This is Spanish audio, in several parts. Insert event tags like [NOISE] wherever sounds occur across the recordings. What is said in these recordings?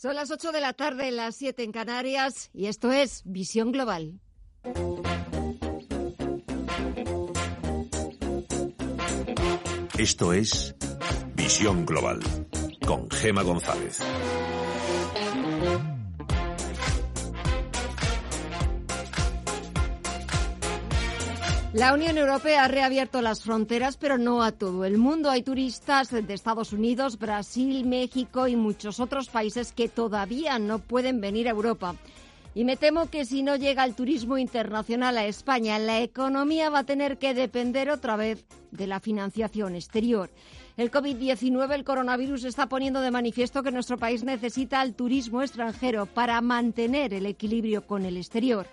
Son las 8 de la tarde, las 7 en Canarias, y esto es Visión Global. Esto es Visión Global con Gema González. La Unión Europea ha reabierto las fronteras, pero no a todo el mundo. Hay turistas de Estados Unidos, Brasil, México y muchos otros países que todavía no pueden venir a Europa. Y me temo que si no llega el turismo internacional a España, la economía va a tener que depender otra vez de la financiación exterior. El COVID-19, el coronavirus, está poniendo de manifiesto que nuestro país necesita al turismo extranjero para mantener el equilibrio con el exterior.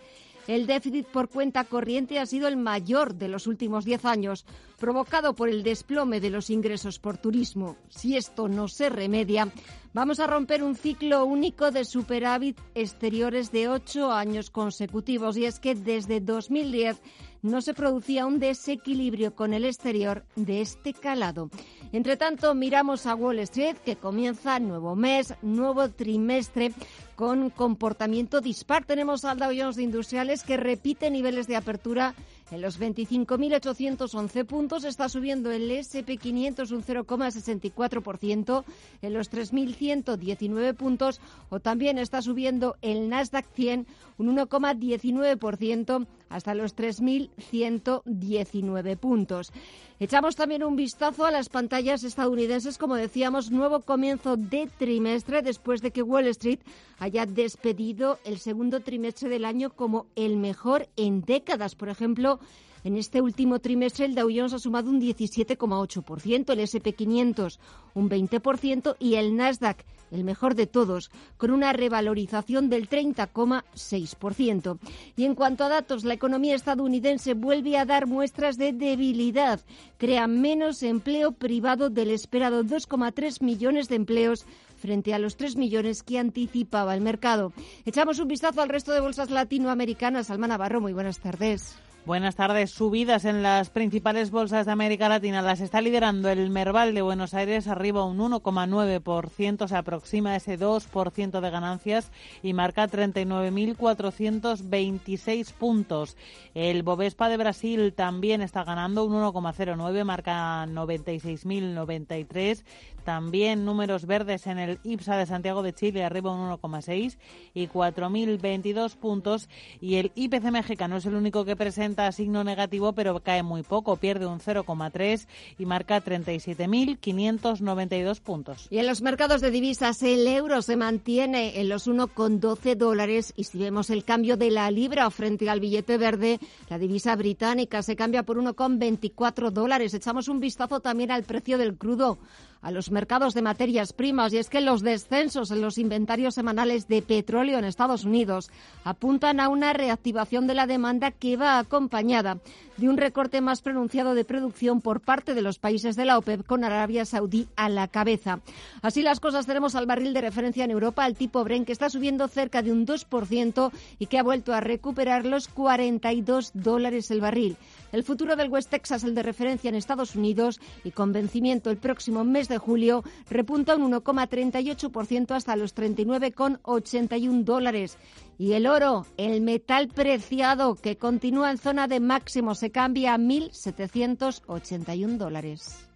El déficit por cuenta corriente ha sido el mayor de los últimos diez años, provocado por el desplome de los ingresos por turismo. Si esto no se remedia, vamos a romper un ciclo único de superávit exteriores de ocho años consecutivos. Y es que desde 2010 no se producía un desequilibrio con el exterior de este calado. Entre tanto, miramos a Wall Street, que comienza nuevo mes, nuevo trimestre, con comportamiento dispar. Tenemos al Dow de Industriales que repite niveles de apertura en los 25.811 puntos está subiendo el SP500 un 0,64%, en los 3.119 puntos, o también está subiendo el Nasdaq 100 un 1,19% hasta los 3.119 puntos. Echamos también un vistazo a las pantallas estadounidenses, como decíamos, nuevo comienzo de trimestre después de que Wall Street haya despedido el segundo trimestre del año como el mejor en décadas. Por ejemplo, en este último trimestre el Dow Jones ha sumado un 17,8%, el SP500 un 20% y el Nasdaq, el mejor de todos, con una revalorización del 30,6%. Y en cuanto a datos, la economía estadounidense vuelve a dar muestras de debilidad. Crea menos empleo privado del esperado 2,3 millones de empleos frente a los 3 millones que anticipaba el mercado. Echamos un vistazo al resto de bolsas latinoamericanas. Alma Navarro, muy buenas tardes. Buenas tardes. Subidas en las principales bolsas de América Latina. Las está liderando el Merval de Buenos Aires, arriba un 1,9%, se aproxima ese 2% de ganancias y marca 39.426 puntos. El Bovespa de Brasil también está ganando un 1,09, marca 96.093. También números verdes en el IPSA de Santiago de Chile, arriba un 1,6 y 4.022 puntos. Y el IPC mexicano es el único que presenta signo negativo, pero cae muy poco, pierde un 0,3 y marca 37.592 puntos. Y en los mercados de divisas, el euro se mantiene en los 1,12 dólares. Y si vemos el cambio de la libra frente al billete verde, la divisa británica se cambia por 1,24 dólares. Echamos un vistazo también al precio del crudo a los mercados de materias primas. Y es que los descensos en los inventarios semanales de petróleo en Estados Unidos apuntan a una reactivación de la demanda que va acompañada de un recorte más pronunciado de producción por parte de los países de la OPEP con Arabia Saudí a la cabeza. Así las cosas tenemos al barril de referencia en Europa, el tipo Bren, que está subiendo cerca de un 2% y que ha vuelto a recuperar los 42 dólares el barril. El futuro del West Texas, el de referencia en Estados Unidos y con vencimiento el próximo mes de julio, repunta un 1,38% hasta los 39,81 dólares. Y el oro, el metal preciado que continúa en zona de máximo, se cambia a 1.781 dólares.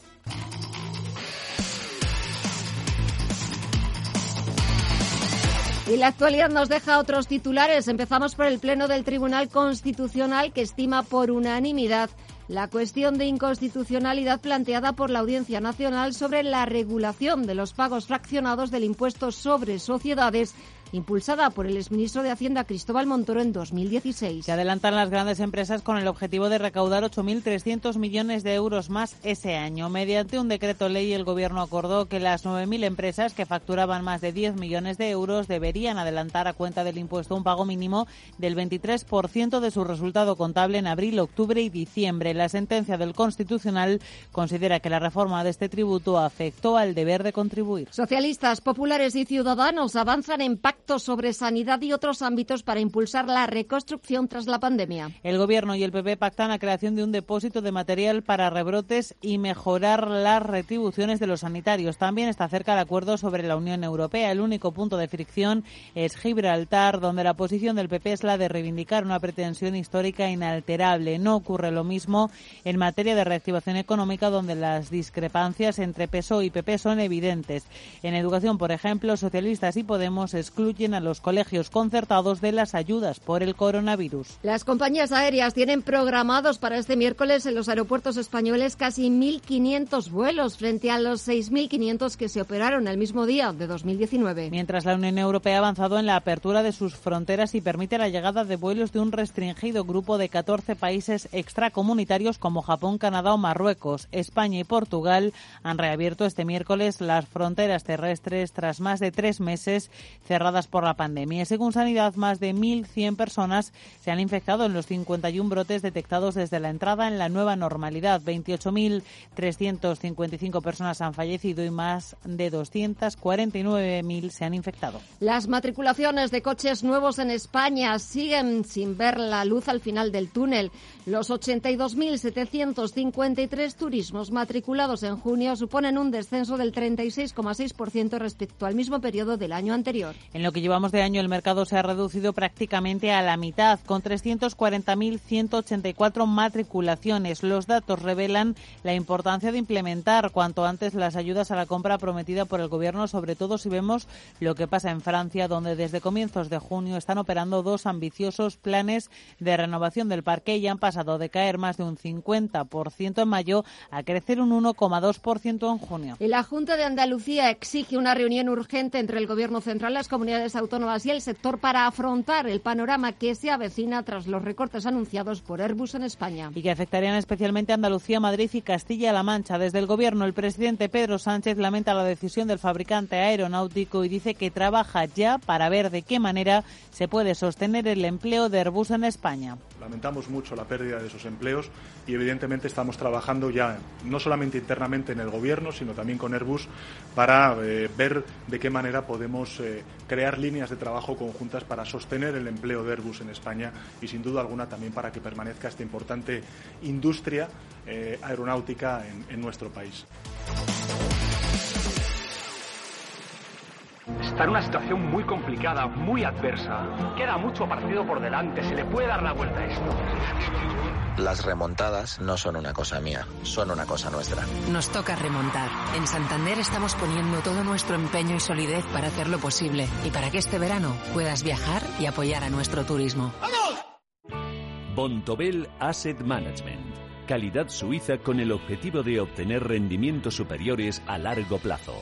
Y la actualidad nos deja otros titulares. Empezamos por el Pleno del Tribunal Constitucional que estima por unanimidad la cuestión de inconstitucionalidad planteada por la Audiencia Nacional sobre la regulación de los pagos fraccionados del impuesto sobre sociedades impulsada por el exministro de Hacienda Cristóbal Montoro en 2016. Se adelantan las grandes empresas con el objetivo de recaudar 8.300 millones de euros más ese año. Mediante un decreto ley, el Gobierno acordó que las 9.000 empresas que facturaban más de 10 millones de euros deberían adelantar a cuenta del impuesto un pago mínimo del 23% de su resultado contable en abril, octubre y diciembre. La sentencia del Constitucional considera que la reforma de este tributo afectó al deber de contribuir. Socialistas, populares y ciudadanos avanzan en pacto sobre sanidad y otros ámbitos para impulsar la reconstrucción tras la pandemia. El Gobierno y el PP pactan la creación de un depósito de material para rebrotes y mejorar las retribuciones de los sanitarios. También está cerca el acuerdo sobre la Unión Europea. El único punto de fricción es Gibraltar, donde la posición del PP es la de reivindicar una pretensión histórica inalterable. No ocurre lo mismo en materia de reactivación económica, donde las discrepancias entre PSOE y PP son evidentes. En educación, por ejemplo, socialistas y Podemos excluyen a los colegios concertados de las ayudas por el coronavirus. Las compañías aéreas tienen programados para este miércoles en los aeropuertos españoles casi 1.500 vuelos frente a los 6.500 que se operaron el mismo día de 2019. Mientras la Unión Europea ha avanzado en la apertura de sus fronteras y permite la llegada de vuelos de un restringido grupo de 14 países extracomunitarios como Japón, Canadá o Marruecos, España y Portugal han reabierto este miércoles las fronteras terrestres tras más de tres meses cerradas por la pandemia. Según Sanidad, más de 1.100 personas se han infectado en los 51 brotes detectados desde la entrada en la nueva normalidad. 28.355 personas han fallecido y más de 249.000 se han infectado. Las matriculaciones de coches nuevos en España siguen sin ver la luz al final del túnel. Los 82.753 turismos matriculados en junio suponen un descenso del 36,6% respecto al mismo periodo del año anterior. En lo que llevamos de año, el mercado se ha reducido prácticamente a la mitad, con 340.184 matriculaciones. Los datos revelan la importancia de implementar cuanto antes las ayudas a la compra prometida por el Gobierno, sobre todo si vemos lo que pasa en Francia, donde desde comienzos de junio están operando dos ambiciosos planes de renovación del parque y han pasado de caer más de un 50% en mayo a crecer un 1,2% en junio. La Junta de Andalucía exige una reunión urgente entre el Gobierno central, las comunidades autónomas y el sector para afrontar el panorama que se avecina tras los recortes anunciados por Airbus en España. Y que afectarían especialmente a Andalucía, Madrid y Castilla-La Mancha. Desde el Gobierno, el presidente Pedro Sánchez lamenta la decisión del fabricante aeronáutico y dice que trabaja ya para ver de qué manera se puede sostener el empleo de Airbus en España. Lamentamos mucho la pérdida de esos empleos y evidentemente estamos trabajando ya no solamente internamente en el Gobierno, sino también con Airbus para eh, ver de qué manera podemos eh, crear líneas de trabajo conjuntas para sostener el empleo de Airbus en España y sin duda alguna también para que permanezca esta importante industria eh, aeronáutica en, en nuestro país. Está en una situación muy complicada, muy adversa. Queda mucho partido por delante, se le puede dar la vuelta a esto. Las remontadas no son una cosa mía, son una cosa nuestra. Nos toca remontar. En Santander estamos poniendo todo nuestro empeño y solidez para hacerlo posible y para que este verano puedas viajar y apoyar a nuestro turismo. Bontobel Asset Management. Calidad suiza con el objetivo de obtener rendimientos superiores a largo plazo.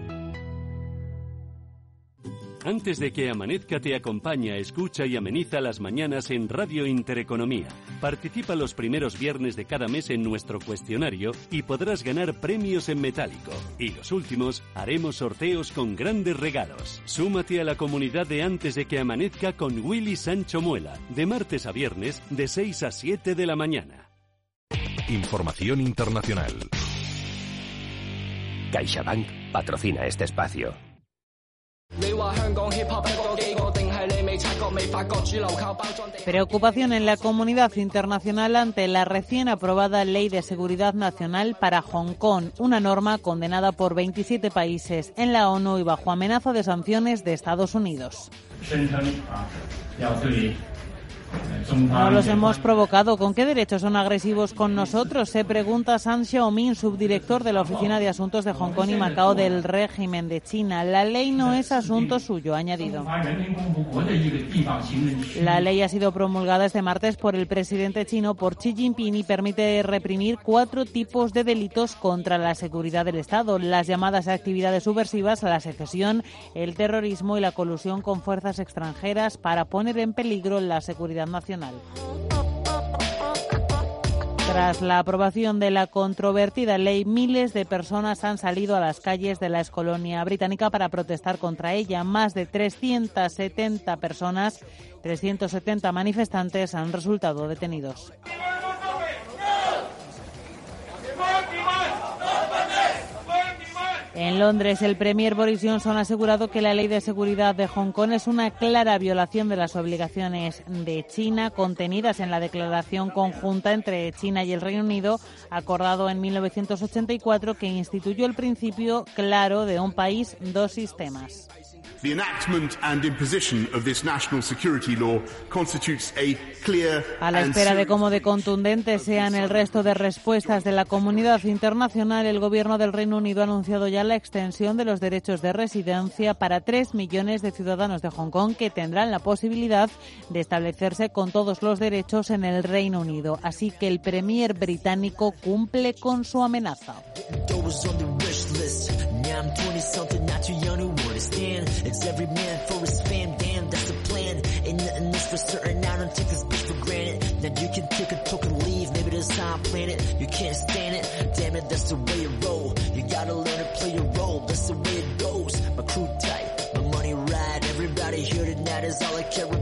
Antes de que amanezca te acompaña, escucha y ameniza las mañanas en Radio Intereconomía. Participa los primeros viernes de cada mes en nuestro cuestionario y podrás ganar premios en metálico. Y los últimos haremos sorteos con grandes regalos. Súmate a la comunidad de Antes de que amanezca con Willy Sancho Muela, de martes a viernes de 6 a 7 de la mañana. Información internacional. CaixaBank patrocina este espacio. Preocupación en la comunidad internacional ante la recién aprobada Ley de Seguridad Nacional para Hong Kong, una norma condenada por 27 países en la ONU y bajo amenaza de sanciones de Estados Unidos. No los hemos provocado. ¿Con qué derechos son agresivos con nosotros? Se pregunta San Xiaomin, subdirector de la Oficina de Asuntos de Hong Kong y Macao del régimen de China. La ley no es asunto suyo, ha añadido. La ley ha sido promulgada este martes por el presidente chino, por Xi Jinping, y permite reprimir cuatro tipos de delitos contra la seguridad del Estado. Las llamadas actividades subversivas, la secesión, el terrorismo y la colusión con fuerzas extranjeras para poner en peligro la seguridad nacional. Tras la aprobación de la controvertida ley, miles de personas han salido a las calles de la excolonia británica para protestar contra ella. Más de 370 personas, 370 manifestantes han resultado detenidos. En Londres, el Premier Boris Johnson ha asegurado que la ley de seguridad de Hong Kong es una clara violación de las obligaciones de China contenidas en la declaración conjunta entre China y el Reino Unido, acordado en 1984, que instituyó el principio claro de un país, dos sistemas. The enactment and imposition of this national security law constitutes a clear A la espera de cómo de contundentes sean el resto de respuestas de la comunidad internacional, el gobierno del Reino Unido ha anunciado ya la extensión de los derechos de residencia para tres millones de ciudadanos de Hong Kong que tendrán la posibilidad de establecerse con todos los derechos en el Reino Unido. Así que el premier británico cumple con su amenaza. It's every man for his fam, damn, that's the plan. Ain't nothing is for certain, I don't take this bitch for granted. Now you can take a token leave, maybe that's how I plan it. You can't stand it, damn it, that's the way you roll. You gotta learn to play your role, that's the way it goes. My crew tight, my money right, everybody here tonight is all I care about.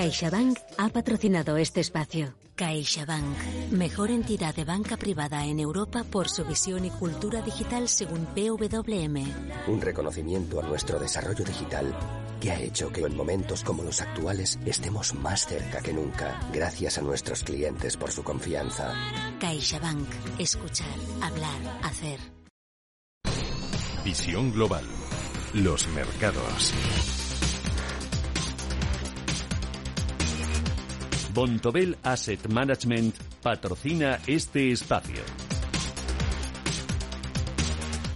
CaixaBank ha patrocinado este espacio. CaixaBank, mejor entidad de banca privada en Europa por su visión y cultura digital según PWM. Un reconocimiento a nuestro desarrollo digital que ha hecho que en momentos como los actuales estemos más cerca que nunca, gracias a nuestros clientes por su confianza. CaixaBank, escuchar, hablar, hacer. Visión global. Los mercados. Bontobel Asset Management patrocina este espacio.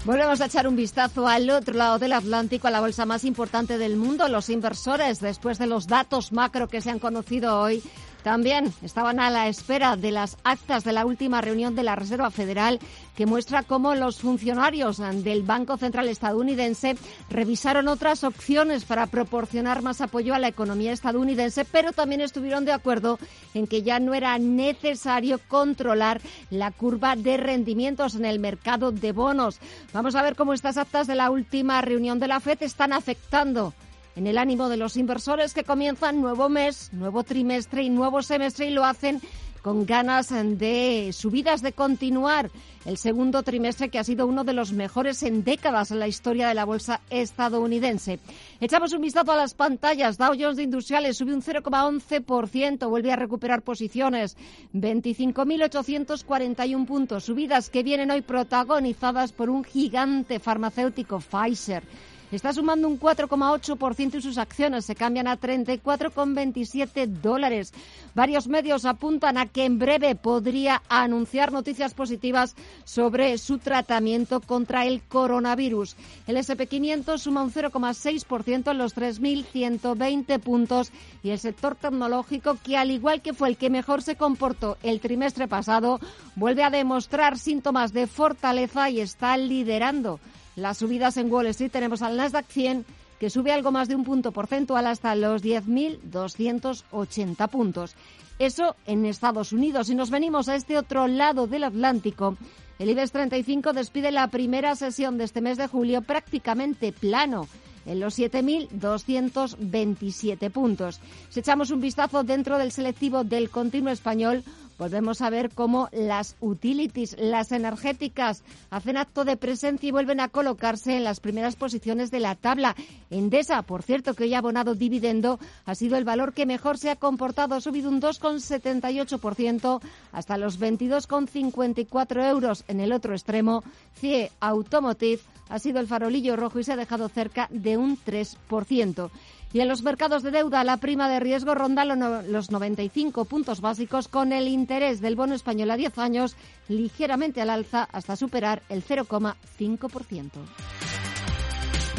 Volvemos a echar un vistazo al otro lado del Atlántico, a la bolsa más importante del mundo. Los inversores, después de los datos macro que se han conocido hoy, también estaban a la espera de las actas de la última reunión de la Reserva Federal que muestra cómo los funcionarios del Banco Central estadounidense revisaron otras opciones para proporcionar más apoyo a la economía estadounidense, pero también estuvieron de acuerdo en que ya no era necesario controlar la curva de rendimientos en el mercado de bonos. Vamos a ver cómo estas actas de la última reunión de la FED están afectando en el ánimo de los inversores que comienzan nuevo mes, nuevo trimestre y nuevo semestre y lo hacen con ganas de subidas, de continuar el segundo trimestre que ha sido uno de los mejores en décadas en la historia de la bolsa estadounidense. Echamos un vistazo a las pantallas. Dow Jones de Industriales sube un 0,11%, vuelve a recuperar posiciones. 25.841 puntos. Subidas que vienen hoy protagonizadas por un gigante farmacéutico, Pfizer está sumando un 4,8% y sus acciones se cambian a 34,27 dólares. Varios medios apuntan a que en breve podría anunciar noticias positivas sobre su tratamiento contra el coronavirus. El SP500 suma un 0,6% en los 3.120 puntos y el sector tecnológico, que al igual que fue el que mejor se comportó el trimestre pasado, vuelve a demostrar síntomas de fortaleza y está liderando las subidas en Wall Street tenemos al Nasdaq 100 que sube algo más de un punto porcentual hasta los 10.280 puntos. Eso en Estados Unidos. Y nos venimos a este otro lado del Atlántico. El IBEX 35 despide la primera sesión de este mes de julio prácticamente plano en los 7.227 puntos. Si echamos un vistazo dentro del selectivo del continuo español, volvemos a ver cómo las utilities, las energéticas, hacen acto de presencia y vuelven a colocarse en las primeras posiciones de la tabla. Endesa, por cierto, que hoy ha abonado dividendo, ha sido el valor que mejor se ha comportado, ha subido un 2,78% hasta los 22,54 euros. En el otro extremo, CIE Automotive ha sido el farolillo rojo y se ha dejado cerca de un 3%. Y en los mercados de deuda, la prima de riesgo ronda los 95 puntos básicos con el interés del bono español a 10 años ligeramente al alza hasta superar el 0,5%.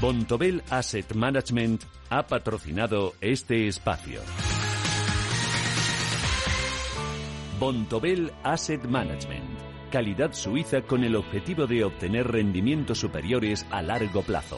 Bontobel Asset Management ha patrocinado este espacio. Bontobel Asset Management calidad suiza con el objetivo de obtener rendimientos superiores a largo plazo.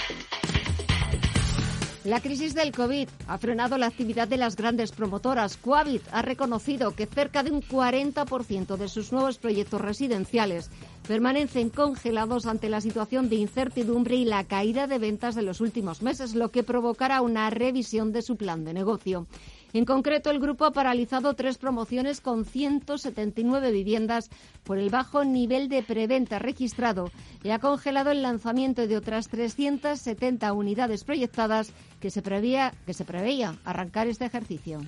La crisis del COVID ha frenado la actividad de las grandes promotoras. Coavit ha reconocido que cerca de un 40% de sus nuevos proyectos residenciales permanecen congelados ante la situación de incertidumbre y la caída de ventas de los últimos meses, lo que provocará una revisión de su plan de negocio. En concreto, el grupo ha paralizado tres promociones con 179 viviendas por el bajo nivel de preventa registrado y ha congelado el lanzamiento de otras 370 unidades proyectadas que se, prevía, que se preveía arrancar este ejercicio.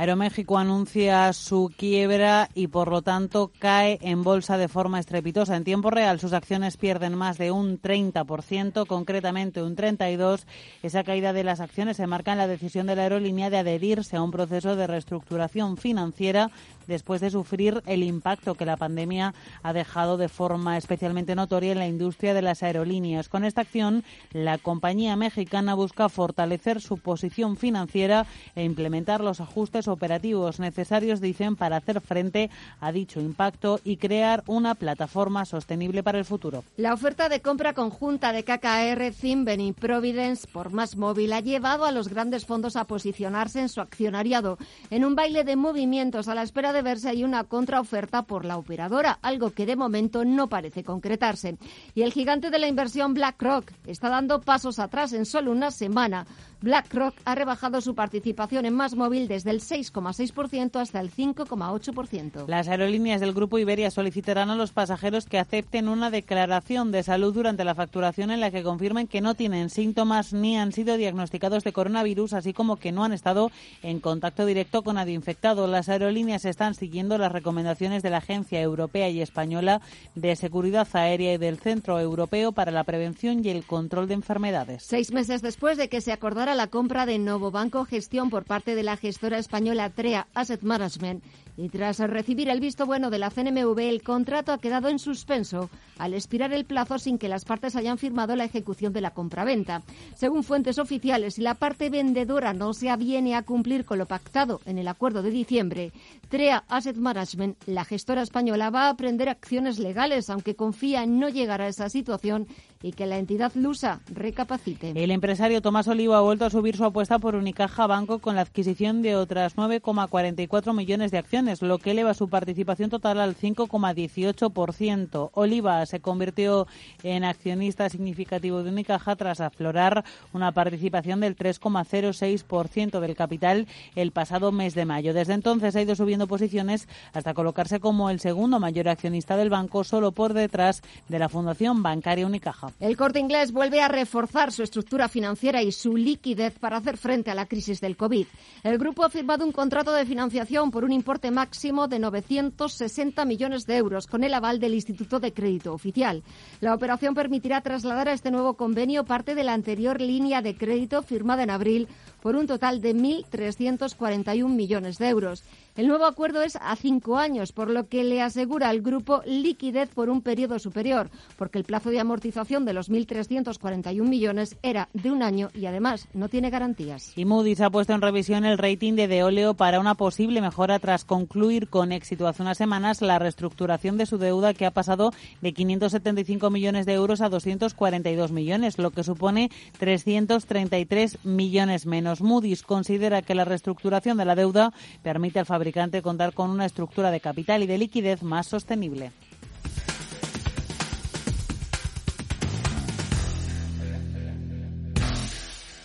Aeroméxico anuncia su quiebra y por lo tanto cae en bolsa de forma estrepitosa. En tiempo real sus acciones pierden más de un 30%, concretamente un 32%. Esa caída de las acciones se marca en la decisión de la aerolínea de adherirse a un proceso de reestructuración financiera después de sufrir el impacto que la pandemia ha dejado de forma especialmente notoria en la industria de las aerolíneas. Con esta acción, la compañía mexicana busca fortalecer su posición financiera e implementar los ajustes operativos necesarios, dicen, para hacer frente a dicho impacto y crear una plataforma sostenible para el futuro. La oferta de compra conjunta de KKR, Zimben y Providence por más móvil ha llevado a los grandes fondos a posicionarse en su accionariado en un baile de movimientos a la espera de verse hay una contraoferta por la operadora, algo que de momento no parece concretarse. Y el gigante de la inversión BlackRock está dando pasos atrás en solo una semana. BlackRock ha rebajado su participación en Más Móvil desde el 6,6% hasta el 5,8%. Las aerolíneas del grupo Iberia solicitarán a los pasajeros que acepten una declaración de salud durante la facturación en la que confirmen que no tienen síntomas ni han sido diagnosticados de coronavirus, así como que no han estado en contacto directo con nadie infectado. Las aerolíneas están siguiendo las recomendaciones de la Agencia Europea y Española de Seguridad Aérea y del Centro Europeo para la Prevención y el Control de Enfermedades. Seis meses después de que se acordara la compra de Novo Banco Gestión por parte de la gestora española TREA Asset Management y tras recibir el visto bueno de la CNMV, el contrato ha quedado en suspenso al expirar el plazo sin que las partes hayan firmado la ejecución de la compraventa. Según fuentes oficiales, si la parte vendedora no se aviene a cumplir con lo pactado en el acuerdo de diciembre, TREA Asset Management, la gestora española, va a prender acciones legales, aunque confía en no llegar a esa situación y que la entidad lusa recapacite. El empresario Tomás Olivo ha vuelto a subir su apuesta por Unicaja Banco con la adquisición de otras 9,44 millones de acciones, lo que eleva su participación total al 5,18%. Oliva se convirtió en accionista significativo de Unicaja tras aflorar una participación del 3,06% del capital el pasado mes de mayo. Desde entonces ha ido subiendo posiciones hasta colocarse como el segundo mayor accionista del banco, solo por detrás de la Fundación Bancaria Unicaja. El corte inglés vuelve a reforzar su estructura financiera y su liquidez para hacer frente a la crisis del COVID. El grupo ha firmado un contrato de financiación por un importe máximo de 960 millones de euros con el aval del Instituto de Crédito Oficial. La operación permitirá trasladar a este nuevo convenio parte de la anterior línea de crédito firmada en abril por un total de 1.341 millones de euros. El nuevo acuerdo es a cinco años, por lo que le asegura al grupo liquidez por un periodo superior, porque el plazo de amortización de los 1.341 millones era de un año y además no tiene garantías. Y Moody's ha puesto en revisión el rating de Deoleo para una posible mejora tras concluir con éxito hace unas semanas la reestructuración de su deuda que ha pasado de 575 millones de euros a 242 millones, lo que supone 333 millones menos. Moody's considera que la reestructuración de la deuda permite al fabricante contar con una estructura de capital y de liquidez más sostenible.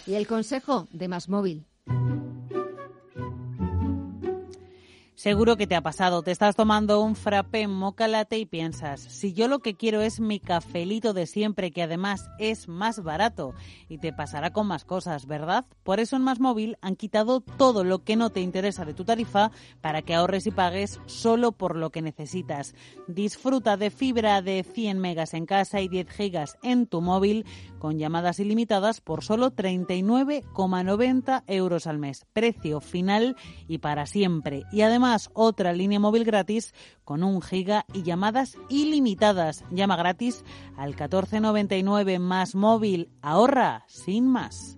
Y el consejo de Más Móvil. Seguro que te ha pasado. Te estás tomando un frappé moca latte y piensas, si yo lo que quiero es mi cafelito de siempre, que además es más barato, y te pasará con más cosas, ¿verdad? Por eso en Más Móvil han quitado todo lo que no te interesa de tu tarifa para que ahorres y pagues solo por lo que necesitas. Disfruta de fibra de 100 megas en casa y 10 gigas en tu móvil con llamadas ilimitadas por solo 39,90 euros al mes. Precio final y para siempre. Y además otra línea móvil gratis con un giga y llamadas ilimitadas. Llama gratis al 1499 más móvil. Ahorra sin más.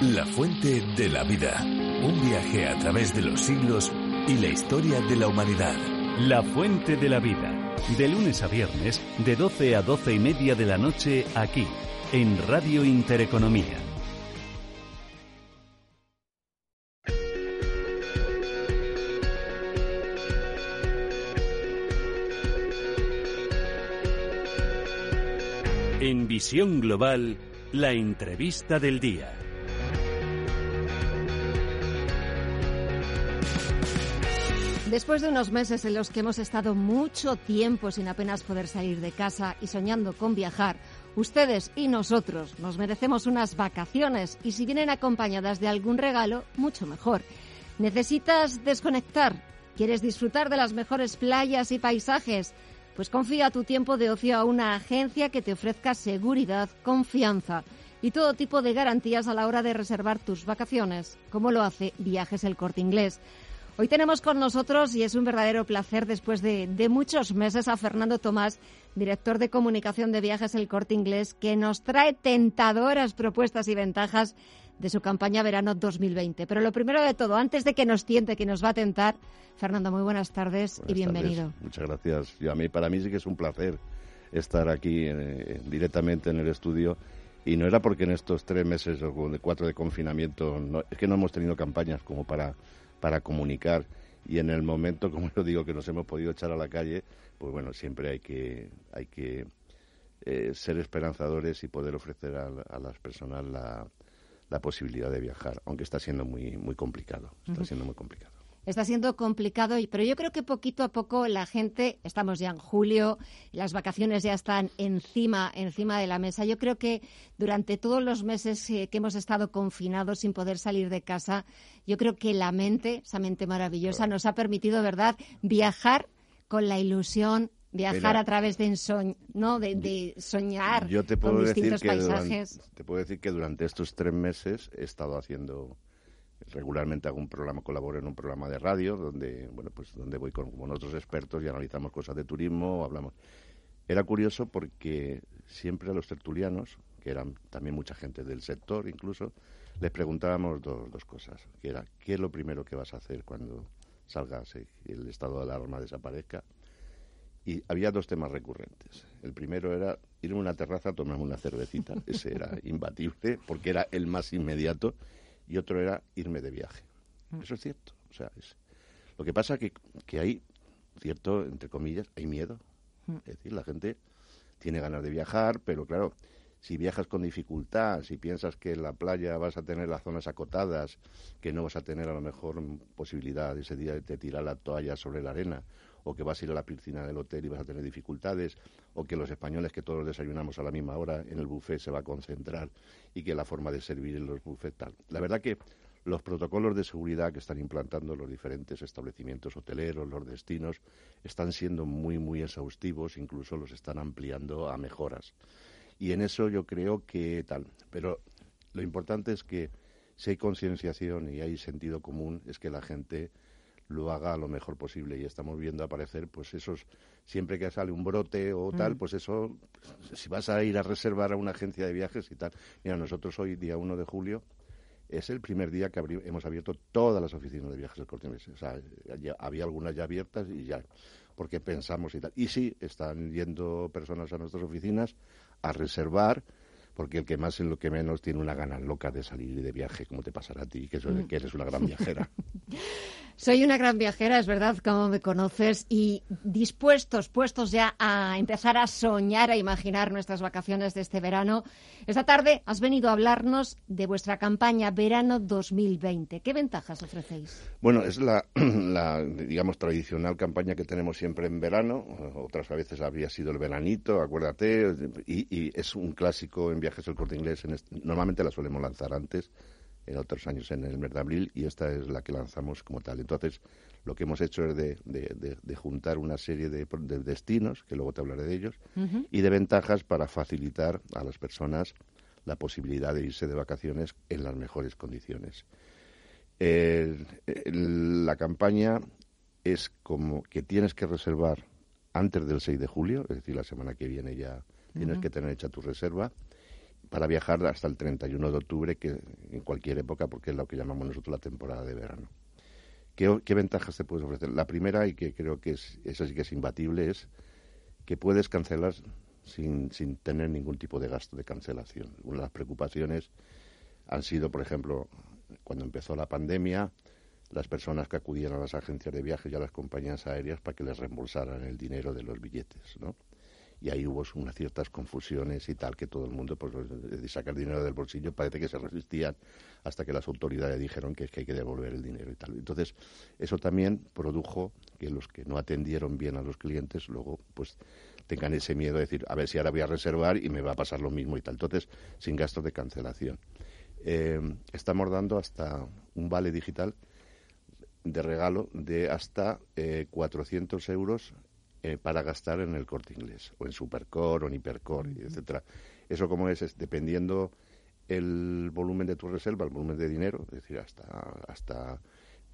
La fuente de la vida. Un viaje a través de los siglos y la historia de la humanidad. La Fuente de la Vida. De lunes a viernes, de 12 a 12 y media de la noche, aquí, en Radio Intereconomía. En Visión Global, la entrevista del día. Después de unos meses en los que hemos estado mucho tiempo sin apenas poder salir de casa y soñando con viajar, ustedes y nosotros nos merecemos unas vacaciones y si vienen acompañadas de algún regalo, mucho mejor. ¿Necesitas desconectar? ¿Quieres disfrutar de las mejores playas y paisajes? Pues confía tu tiempo de ocio a una agencia que te ofrezca seguridad, confianza y todo tipo de garantías a la hora de reservar tus vacaciones, como lo hace Viajes El Corte Inglés. Hoy tenemos con nosotros, y es un verdadero placer después de, de, muchos meses, a Fernando Tomás, director de comunicación de viajes El Corte Inglés, que nos trae tentadoras propuestas y ventajas de su campaña verano 2020. Pero lo primero de todo, antes de que nos tiente, que nos va a tentar, Fernando, muy buenas tardes buenas y bienvenido. Tardes. Muchas gracias. Y a mí, para mí sí que es un placer estar aquí eh, directamente en el estudio. Y no era porque en estos tres meses o cuatro de confinamiento, no, es que no hemos tenido campañas como para para comunicar y en el momento, [LAUGHS] como yo digo, que nos hemos podido echar a la calle, pues bueno, siempre hay que, hay que eh, ser esperanzadores y poder ofrecer a, a las personas la, la, posibilidad de viajar, aunque está siendo muy, muy complicado, está uh -huh. siendo muy complicado. Está siendo complicado, pero yo creo que poquito a poco la gente, estamos ya en julio, las vacaciones ya están encima, encima de la mesa. Yo creo que durante todos los meses que hemos estado confinados sin poder salir de casa, yo creo que la mente, esa mente maravillosa, nos ha permitido, ¿verdad?, viajar con la ilusión viajar a través de, ensoñ, ¿no? de, de soñar yo te puedo con decir distintos que paisajes. Durante, te puedo decir que durante estos tres meses he estado haciendo regularmente hago un programa, colaboro en un programa de radio donde, bueno, pues donde voy con, con otros expertos y analizamos cosas de turismo, hablamos. Era curioso porque siempre a los tertulianos, que eran también mucha gente del sector incluso, les preguntábamos dos, dos cosas, que era, ¿qué es lo primero que vas a hacer cuando salgas y el estado de alarma desaparezca? Y había dos temas recurrentes. El primero era ir a una terraza a tomarme una cervecita, ese era [LAUGHS] imbatible porque era el más inmediato y otro era irme de viaje. Eso es cierto. O sea, es... Lo que pasa que, que hay cierto, entre comillas, hay miedo. Es decir, la gente tiene ganas de viajar, pero claro, si viajas con dificultad, si piensas que en la playa vas a tener las zonas acotadas, que no vas a tener a lo mejor posibilidad ese día de tirar la toalla sobre la arena, o que vas a ir a la piscina del hotel y vas a tener dificultades, o que los españoles que todos desayunamos a la misma hora en el buffet se va a concentrar y que la forma de servir en los buffets tal. La verdad que los protocolos de seguridad que están implantando los diferentes establecimientos hoteleros, los destinos, están siendo muy, muy exhaustivos, incluso los están ampliando a mejoras. Y en eso yo creo que tal. Pero lo importante es que si hay concienciación y hay sentido común, es que la gente lo haga lo mejor posible y estamos viendo aparecer pues esos siempre que sale un brote o tal mm. pues eso si vas a ir a reservar a una agencia de viajes y tal mira nosotros hoy día 1 de julio es el primer día que hemos abierto todas las oficinas de viajes del Corte Inglés. O sea, había algunas ya abiertas y ya, porque pensamos y tal. Y sí, están yendo personas a nuestras oficinas a reservar porque el que más en lo que menos tiene una gana loca de salir de viaje, como te pasará a ti, que, mm. que eres una gran [LAUGHS] viajera. Soy una gran viajera, es verdad, como me conoces, y dispuestos, puestos ya a empezar a soñar, a imaginar nuestras vacaciones de este verano. Esta tarde has venido a hablarnos de vuestra campaña Verano 2020. ¿Qué ventajas ofrecéis? Bueno, es la, [CLEARS THROAT] la digamos, tradicional campaña que tenemos siempre en verano. Otras veces habría sido el veranito, acuérdate, y, es un clásico en viajes del corte inglés. normalmente la solemos lanzar antes en otros años en el mes de abril y esta es la que lanzamos como tal. Entonces, lo que hemos hecho es de, juntar una serie de, destinos, que luego te hablaré de ellos, y de ventajas para facilitar a las personas la posibilidad de irse de vacaciones en las mejores condiciones. la campaña es como que tienes que reservar antes del 6 de julio, es decir, la semana que viene ya tienes que tener hecha tu reserva para viajar hasta el 31 de octubre, que en cualquier época, porque es lo que llamamos nosotros la temporada de verano. ¿Qué, ventajas te puedes ofrecer? La primera, y que creo que es, eso sí que es imbatible, es que puedes cancelar sin, sin tener ningún tipo de gasto de cancelación. Una de las preocupaciones han sido, por ejemplo, cuando empezó la pandemia, las personas que acudían a las agencias de viajes y a las compañías aéreas para que les reembolsaran el dinero de los billetes, ¿no? Y ahí hubo unas ciertas confusiones y tal que todo el mundo pues de sacar dinero del bolsillo parece que se resistían hasta que las autoridades dijeron que, que hay que devolver el dinero y tal. Entonces eso también produjo que los que no atendieron bien a los clientes luego pues tengan ese miedo de decir a ver si ahora voy a reservar y me va a pasar lo mismo y tal entonces sin gastos de cancelación. Eh, estamos dando hasta un vale digital de regalo de hasta eh, 400 euros eh, para gastar en el corte inglés, o en Supercore, o en Hipercore, etcétera. Eso como es, es dependiendo el volumen de tu reserva, el volumen de dinero, es decir, hasta, hasta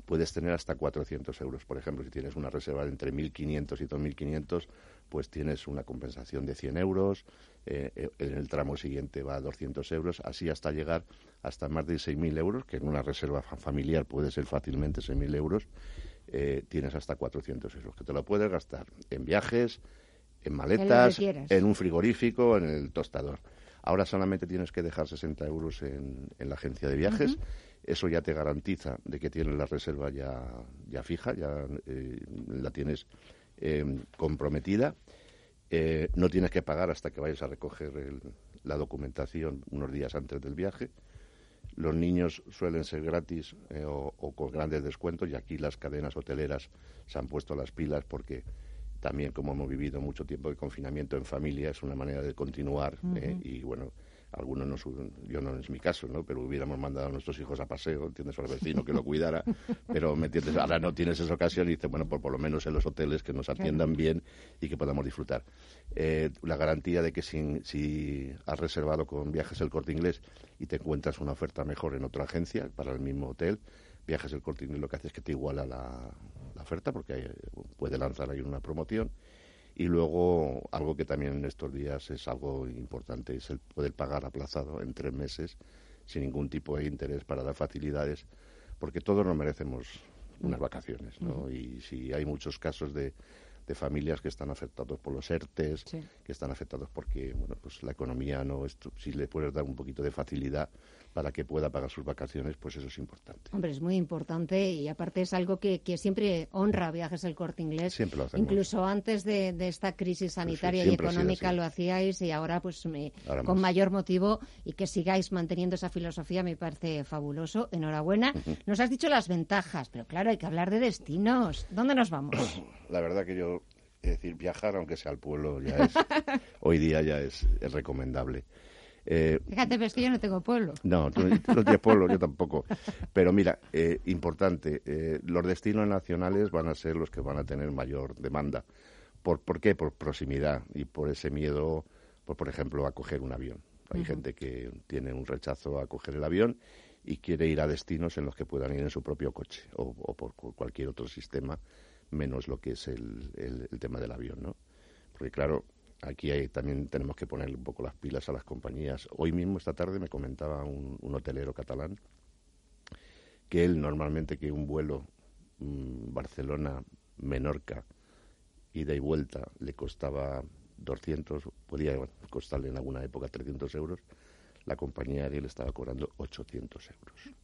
puedes tener hasta 400 euros. Por ejemplo, si tienes una reserva de entre 1.500 y 2.500, pues tienes una compensación de 100 euros. Eh, eh, en el tramo siguiente va a 200 euros, así hasta llegar hasta más de 6.000 euros, que en una reserva familiar puede ser fácilmente 6.000 euros. Eh, tienes hasta 400 euros, que te lo puedes gastar en viajes, en maletas, en, un frigorífico, en el tostador. Ahora solamente tienes que dejar 60 euros en, la agencia de viajes. Eso ya te garantiza de que tienes la reserva ya, ya fija, ya eh, la tienes eh, comprometida. no tienes que pagar hasta que vayas a recoger la documentación unos días antes del viaje. Los niños suelen ser gratis eh, o, con grandes descuentos y aquí las cadenas hoteleras se han puesto las pilas porque también como hemos vivido mucho tiempo de confinamiento en familia es una manera de continuar eh, y bueno algunos no yo no es mi caso, ¿no? Pero hubiéramos mandado a nuestros hijos a paseo, ¿entiendes? al vecino que lo cuidara, [LAUGHS] pero ¿me entiendes? Ahora no tienes esa ocasión y dices, bueno, pues por lo menos en los hoteles que nos atiendan bien y que podamos disfrutar. Eh, la garantía de que si, si has reservado con Viajes El Corte Inglés y te encuentras una oferta mejor en otra agencia para el mismo hotel, Viajes El Corte Inglés lo que hace es que te iguala la, la oferta porque puede lanzar ahí una promoción y luego, algo que también en estos días es algo importante, es el poder pagar aplazado en tres meses sin ningún tipo de interés para dar facilidades, porque todos nos merecemos unas vacaciones, ¿no? Y si hay muchos casos de, de familias que están afectados por los ERTES, que están afectados porque, bueno, pues la economía no, esto, si le puedes dar un poquito de facilidad, para que pueda pagar sus vacaciones, pues eso es importante. Hombre, es muy importante y aparte es algo que, siempre honra Viajes el Corte Inglés. Siempre lo Incluso antes de, esta crisis sanitaria y económica lo hacíais y ahora pues con mayor motivo y que sigáis manteniendo esa filosofía me parece fabuloso. Enhorabuena. Nos has dicho las ventajas, pero claro, hay que hablar de destinos. ¿Dónde nos vamos? [CLEARS THROAT] La verdad que yo, es decir, viajar aunque sea al pueblo ya es, [LAUGHS] hoy día ya es recomendable. Eh, Fíjate, pero yo no tengo pueblo. No, tú, no tienes [LAUGHS] pueblo, yo tampoco. Pero mira, eh, importante, eh, los destinos nacionales van a ser los que van a tener mayor demanda. ¿Por, ¿Por qué? Por proximidad y por ese miedo, por, por ejemplo, a coger un avión. Hay gente que tiene un rechazo a coger el avión y quiere ir a destinos en los que puedan ir en su propio coche o, por cualquier otro sistema, menos lo que es el, el tema del avión, ¿no? Porque claro, aquí también tenemos que poner un poco las pilas a las compañías. Hoy mismo, esta tarde, me comentaba un, hotelero catalán que él normalmente que un vuelo mm, Barcelona-Menorca, ida y vuelta, le costaba 200, podía costarle en alguna época 300 euros, la compañía de él estaba cobrando 800 euros.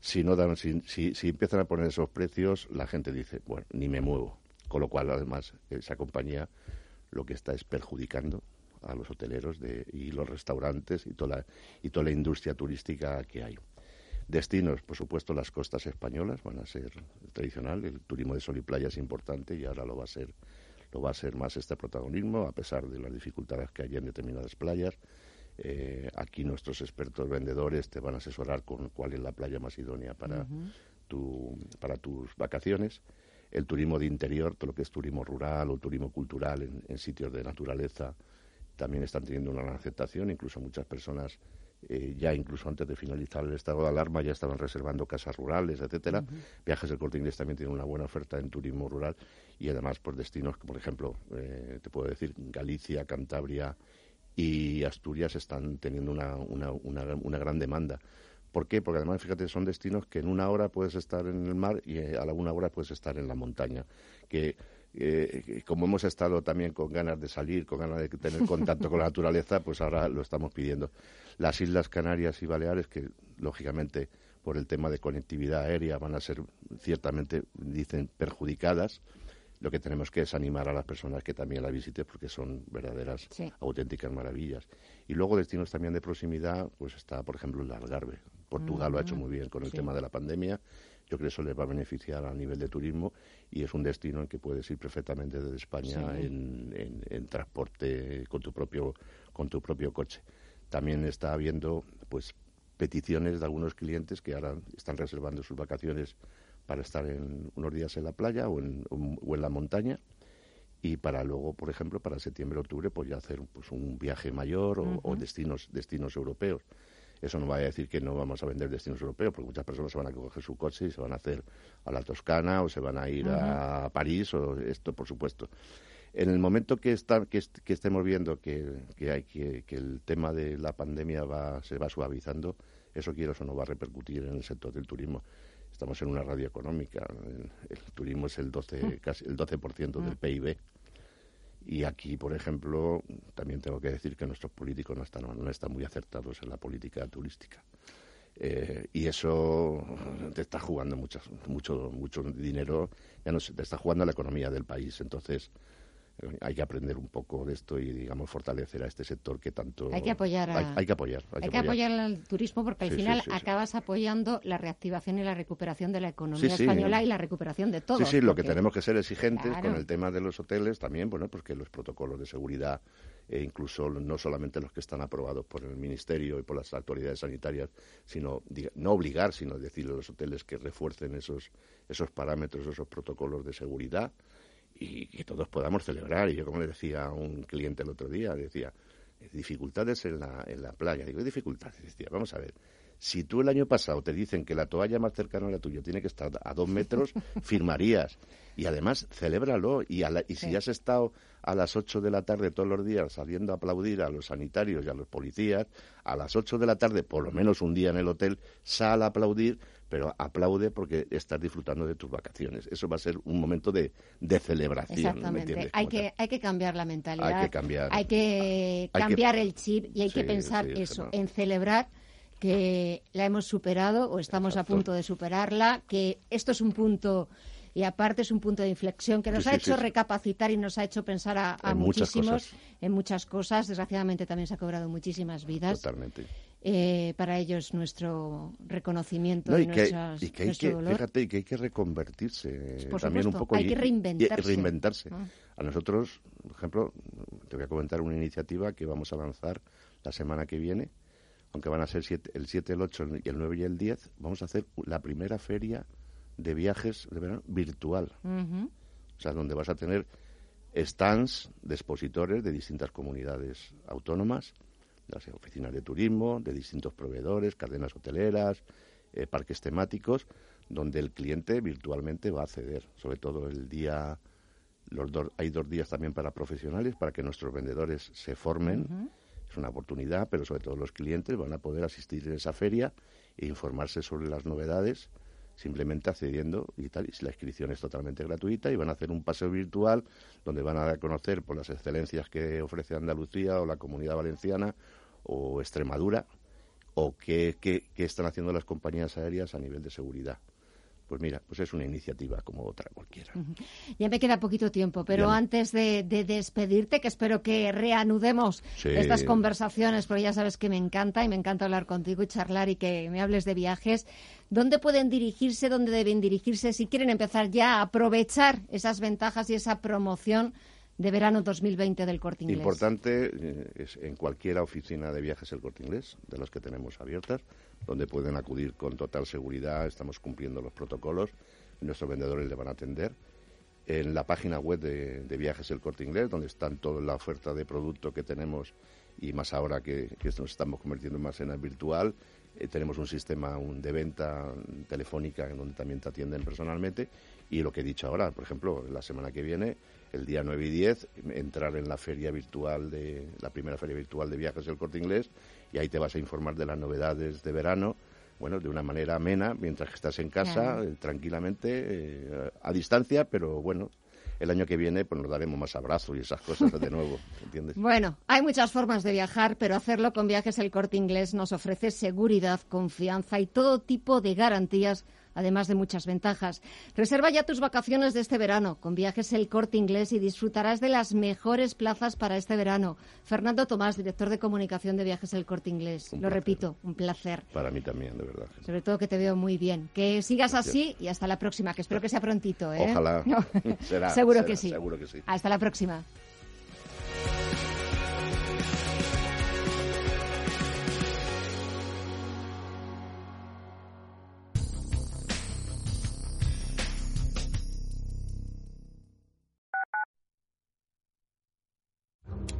Si, no dan, si, si empiezan a poner esos precios, la gente dice, bueno, ni me muevo. Con lo cual, además, esa compañía lo que está es perjudicando a los hoteleros de, y los restaurantes y toda, la, y toda la industria turística que hay. Destinos, por supuesto, las costas españolas van a ser tradicional, el turismo de sol y playa es importante y ahora lo va a ser lo va a ser más este protagonismo, a pesar de las dificultades que hay en determinadas playas. Eh, aquí nuestros expertos vendedores te van a asesorar con cuál es la playa más idónea para, tu, para tus vacaciones el turismo de interior, todo lo que es turismo rural o turismo cultural en, sitios de naturaleza, también están teniendo una gran aceptación. Incluso muchas personas, eh, ya incluso antes de finalizar el estado de alarma, ya estaban reservando casas rurales, etcétera. Viajes del Corte Inglés también tiene una buena oferta en turismo rural y además por destinos, por ejemplo, eh, te puedo decir, Galicia, Cantabria y Asturias están teniendo una, una, una gran demanda. ¿Por qué? Porque además, fíjate, son destinos que en una hora puedes estar en el mar y eh, a la una hora puedes estar en la montaña. Que eh, como hemos estado también con ganas de salir, con ganas de tener contacto con la naturaleza, pues ahora lo estamos pidiendo. Las Islas Canarias y Baleares, que lógicamente por el tema de conectividad aérea van a ser ciertamente, dicen, perjudicadas lo que tenemos que es animar a las personas que también la visiten porque son verdaderas, auténticas maravillas. Y luego destinos también de proximidad, pues está, por ejemplo, el Algarve. Portugal lo ha hecho muy bien con el tema de la pandemia. Yo creo que eso les va a beneficiar a nivel de turismo y es un destino en que puedes ir perfectamente desde España en, en, transporte con tu propio con tu propio coche. También está habiendo pues peticiones de algunos clientes que ahora están reservando sus vacaciones para estar en, unos días en la playa o en, o en la montaña y para luego, por ejemplo, para septiembre octubre, pues ya hacer pues, un viaje mayor o, destinos, destinos europeos. Eso no va a decir que no vamos a vender destinos europeos, porque muchas personas se van a coger su coche y se van a hacer a la Toscana o se van a ir a París o esto, por supuesto. En el momento que, está, que, estemos viendo que, que, hay, que, que el tema de la pandemia va, se va suavizando, eso quiero eso no va a repercutir en el sector del turismo estamos en una radio económica. El, turismo es el 12, mm. casi el 12% del mm. PIB. Y aquí, por ejemplo, también tengo que decir que nuestros políticos no están, no están muy acertados en la política turística. Eh, y eso te está jugando mucho, mucho, mucho dinero, ya no te está jugando la economía del país. Entonces, hay que aprender un poco de esto y, digamos, fortalecer a este sector que tanto... Hay que apoyar hay, que apoyar. Hay, que, apoyar. al turismo porque al final acabas apoyando la reactivación y la recuperación de la economía española y la recuperación de todo. Sí, sí, lo que tenemos que ser exigentes con el tema de los hoteles también, bueno, porque los protocolos de seguridad e incluso no solamente los que están aprobados por el Ministerio y por las autoridades sanitarias, sino no obligar, sino decirle a los hoteles que refuercen esos, esos parámetros, esos protocolos de seguridad y que todos podamos celebrar. Y yo, como le decía a un cliente el otro día, decía, dificultades en la, en la playa. Digo, dificultades. Decía, vamos a ver, si tú el año pasado te dicen que la toalla más cercana a la tuya tiene que estar a dos metros, [LAUGHS] firmarías. Y además, celébralo. Y, y si has estado a las ocho de la tarde todos los días saliendo a aplaudir a los sanitarios y a los policías, a las ocho de la tarde, por lo menos un día en el hotel, sal a aplaudir, pero aplaude porque estás disfrutando de tus vacaciones. Eso va a ser un momento de, de celebración. Exactamente. hay, que, hay que cambiar la mentalidad. Hay que cambiar. Hay que cambiar el chip y hay que pensar eso, en celebrar que la hemos superado o estamos a punto de superarla, que esto es un punto y aparte es un punto de inflexión que nos ha hecho recapacitar y nos ha hecho pensar a, muchísimos en muchas cosas. Desgraciadamente también se ha cobrado muchísimas vidas. Totalmente. Eh, para ellos nuestro reconocimiento y, que, y que hay que, fíjate que hay que reconvertirse pues también un poco hay que reinventarse, reinventarse. Ah. a nosotros por ejemplo te voy a comentar una iniciativa que vamos a lanzar la semana que viene, aunque van a ser el 7, el 8, y el 9 y el 10, vamos a hacer la primera feria de viajes de verano virtual. O sea, donde vas a tener stands de expositores de distintas comunidades autónomas, de las oficinas de turismo, de distintos proveedores, cadenas hoteleras, eh, parques temáticos, donde el cliente virtualmente va a acceder, sobre todo el día, los hay dos días también para profesionales, para que nuestros vendedores se formen. Es una oportunidad, pero sobre todo los clientes van a poder asistir en esa feria e informarse sobre las novedades simplemente accediendo y tal. Y la inscripción es totalmente gratuita y van a hacer un paseo virtual donde van a conocer por las excelencias que ofrece Andalucía o la Comunidad Valenciana o Extremadura o qué, qué, qué están haciendo las compañías aéreas a nivel de seguridad pues mira, pues es una iniciativa como otra cualquiera. Ya me queda poquito tiempo, pero antes de, despedirte, que espero que reanudemos estas conversaciones, porque ya sabes que me encanta y me encanta hablar contigo y charlar y que me hables de viajes. ¿Dónde pueden dirigirse, dónde deben dirigirse si quieren empezar ya a aprovechar esas ventajas y esa promoción de verano 2020 del Corte Inglés? Importante eh, es en cualquier oficina de viajes el Corte Inglés, de las que tenemos abiertas, donde pueden acudir con total seguridad, estamos cumpliendo los protocolos, nuestros vendedores le van a atender. En la página web de, Viajes El Corte Inglés, donde están toda la oferta de producto que tenemos y más ahora que, nos estamos convirtiendo más en virtual, eh, tenemos un sistema de venta telefónica en donde también te atienden personalmente. Y lo que he dicho ahora, por ejemplo, la semana que viene, el día 9 y 10, entrar en la feria virtual de la primera feria virtual de viajes del Corte Inglés y ahí te vas a informar de las novedades de verano, bueno, de una manera amena, mientras que estás en casa, eh, tranquilamente, eh, a distancia, pero bueno, el año que viene pues nos daremos más abrazos y esas cosas de nuevo, [LAUGHS] ¿entiendes? Bueno, hay muchas formas de viajar, pero hacerlo con viajes el corte inglés nos ofrece seguridad, confianza y todo tipo de garantías además de muchas ventajas. Reserva ya tus vacaciones de este verano con viajes El Corte Inglés y disfrutarás de las mejores plazas para este verano. Fernando Tomás, director de comunicación de Viajes El Corte Inglés. Lo repito, un placer. Para mí también, de verdad. Sobre todo que te veo muy bien. Que sigas así y hasta la próxima, que espero que sea prontito. ¿eh? Ojalá. [LAUGHS] [LAUGHS] seguro que sí. Seguro que sí. Hasta la próxima.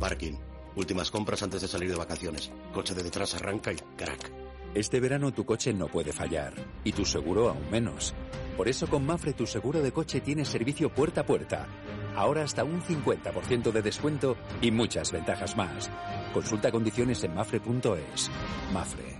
Parking. Últimas compras antes de salir de vacaciones. Coche de detrás arranca y crack. Este verano tu coche no puede fallar. Y tu seguro aún menos. Por eso con Mafre tu seguro de coche tiene servicio puerta a puerta. Ahora hasta un 50% de descuento y muchas ventajas más. Consulta condiciones en mafre.es. Mafre.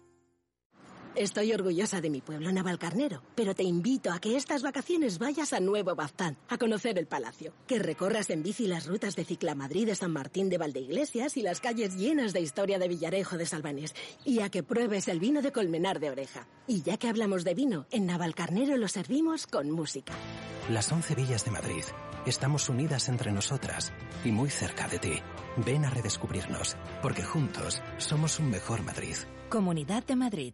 Estoy orgullosa de mi pueblo Navalcarnero, pero te invito a que estas vacaciones vayas a Nuevo Baztán, a conocer el palacio, que recorras en bici las rutas de Ciclamadrid de San Martín de Valdeiglesias y las calles llenas de historia de Villarejo de Salvanés, y a que pruebes el vino de Colmenar de Oreja. Y ya que hablamos de vino, en Navalcarnero lo servimos con música. Las once villas de Madrid. Estamos unidas entre nosotras y muy cerca de ti. Ven a redescubrirnos, porque juntos somos un mejor Madrid. Comunidad de Madrid.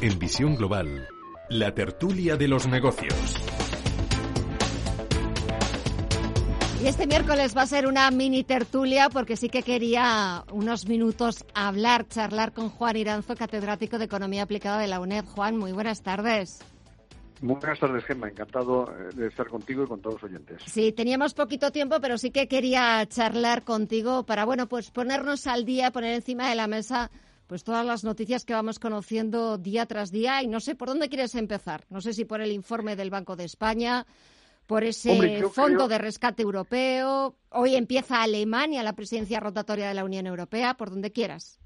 En Visión Global, la tertulia de los negocios. Y este miércoles va a ser una mini tertulia porque sí que quería unos minutos hablar, charlar con Juan Iranzo, catedrático de Economía Aplicada de la UNED. Juan, muy buenas tardes. Muy buenas tardes, Gemma. Encantado eh, de estar contigo y con todos los oyentes. Sí, teníamos poquito tiempo, pero sí que quería charlar contigo para, bueno, pues ponernos al día, poner encima de la mesa pues todas las noticias que vamos conociendo día tras día y no sé por dónde quieres empezar. No sé si por el informe del Banco de España, por ese fondo de rescate europeo. Hoy empieza Alemania la presidencia rotatoria de la Unión Europea, por donde quieras.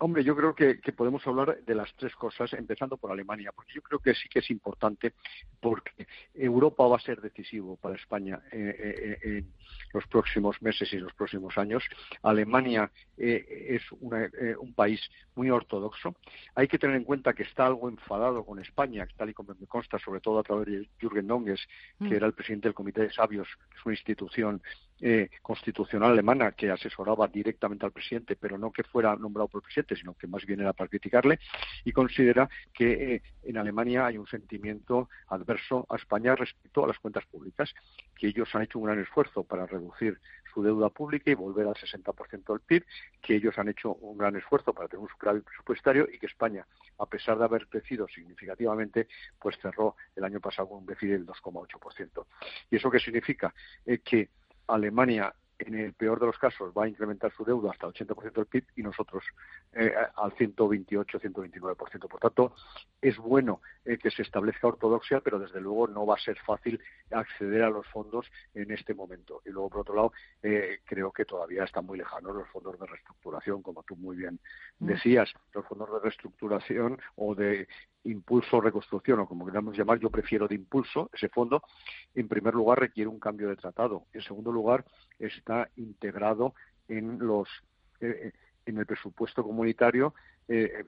Hombre, yo creo que, podemos hablar de las tres cosas, empezando por Alemania, porque yo creo que sí que es importante, porque Europa va a ser decisivo para España eh, eh, eh, en los próximos meses y los próximos años. Alemania es un país muy ortodoxo. Hay que tener en cuenta que está algo enfadado con España, tal y como me consta, sobre todo a través de Jürgen Donges, que mm. era el presidente del Comité de Sabios, que es una institución eh, constitucional alemana que asesoraba directamente al presidente, pero no que fuera nombrado por el presidente, sino que más bien era para criticarle, y considera que eh, en Alemania hay un sentimiento adverso a España respecto a las cuentas públicas, que ellos han hecho un gran esfuerzo para reducir su deuda pública y volver al 60% del PIB, que ellos han hecho un gran esfuerzo para tener un superávit presupuestario y que España, a pesar de haber crecido significativamente, pues cerró el año pasado con un déficit del 2,8%. ¿Y eso qué significa? Eh, que Alemania en el peor de los casos va a incrementar su deuda hasta el 80% del PIB y nosotros eh, al 128-129%. Por tanto, es bueno eh, que se establezca ortodoxia, pero desde luego no va a ser fácil acceder a los fondos en este momento. Y luego, por otro lado, eh, creo que todavía están muy lejanos los fondos de reestructuración, como tú muy bien mm. decías. Los fondos de reestructuración o de impulso reconstrucción o como queramos llamar, yo prefiero de impulso, ese fondo, en primer lugar requiere un cambio de tratado. En segundo lugar, está integrado en los eh, en el presupuesto comunitario eh,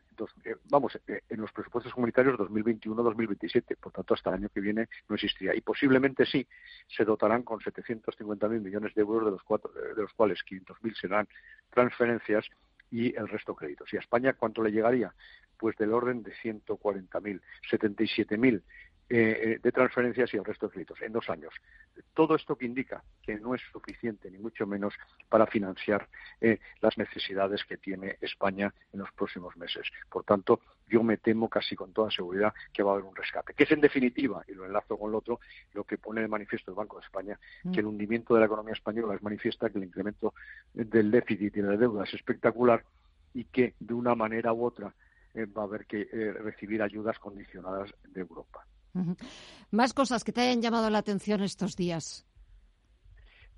eh, vamos, en los presupuestos comunitarios 2021-2027. Por tanto, hasta el año que viene no existiría. Y posiblemente sí se dotarán con 750.000 millones de euros, de los, cuatro, de los cuales 500.000 serán transferencias y el resto créditos. ¿Y a España cuánto le llegaría? Pues del orden de 140.000, 77.000 eh, de transferencias y el resto de créditos en dos años. Todo esto que indica que no es suficiente, ni mucho menos, para financiar eh, las necesidades que tiene España en los próximos meses. Por tanto, yo me temo casi con toda seguridad que va a haber un rescate, que es en definitiva, y lo enlazo con lo otro, lo que pone de manifiesto el Banco de España, mm. que el hundimiento de la economía española es manifiesta, que el incremento del déficit y de la deuda es espectacular y que de una manera u otra eh, va a haber que recibir ayudas condicionadas de Europa. Más cosas que te hayan llamado la atención estos días.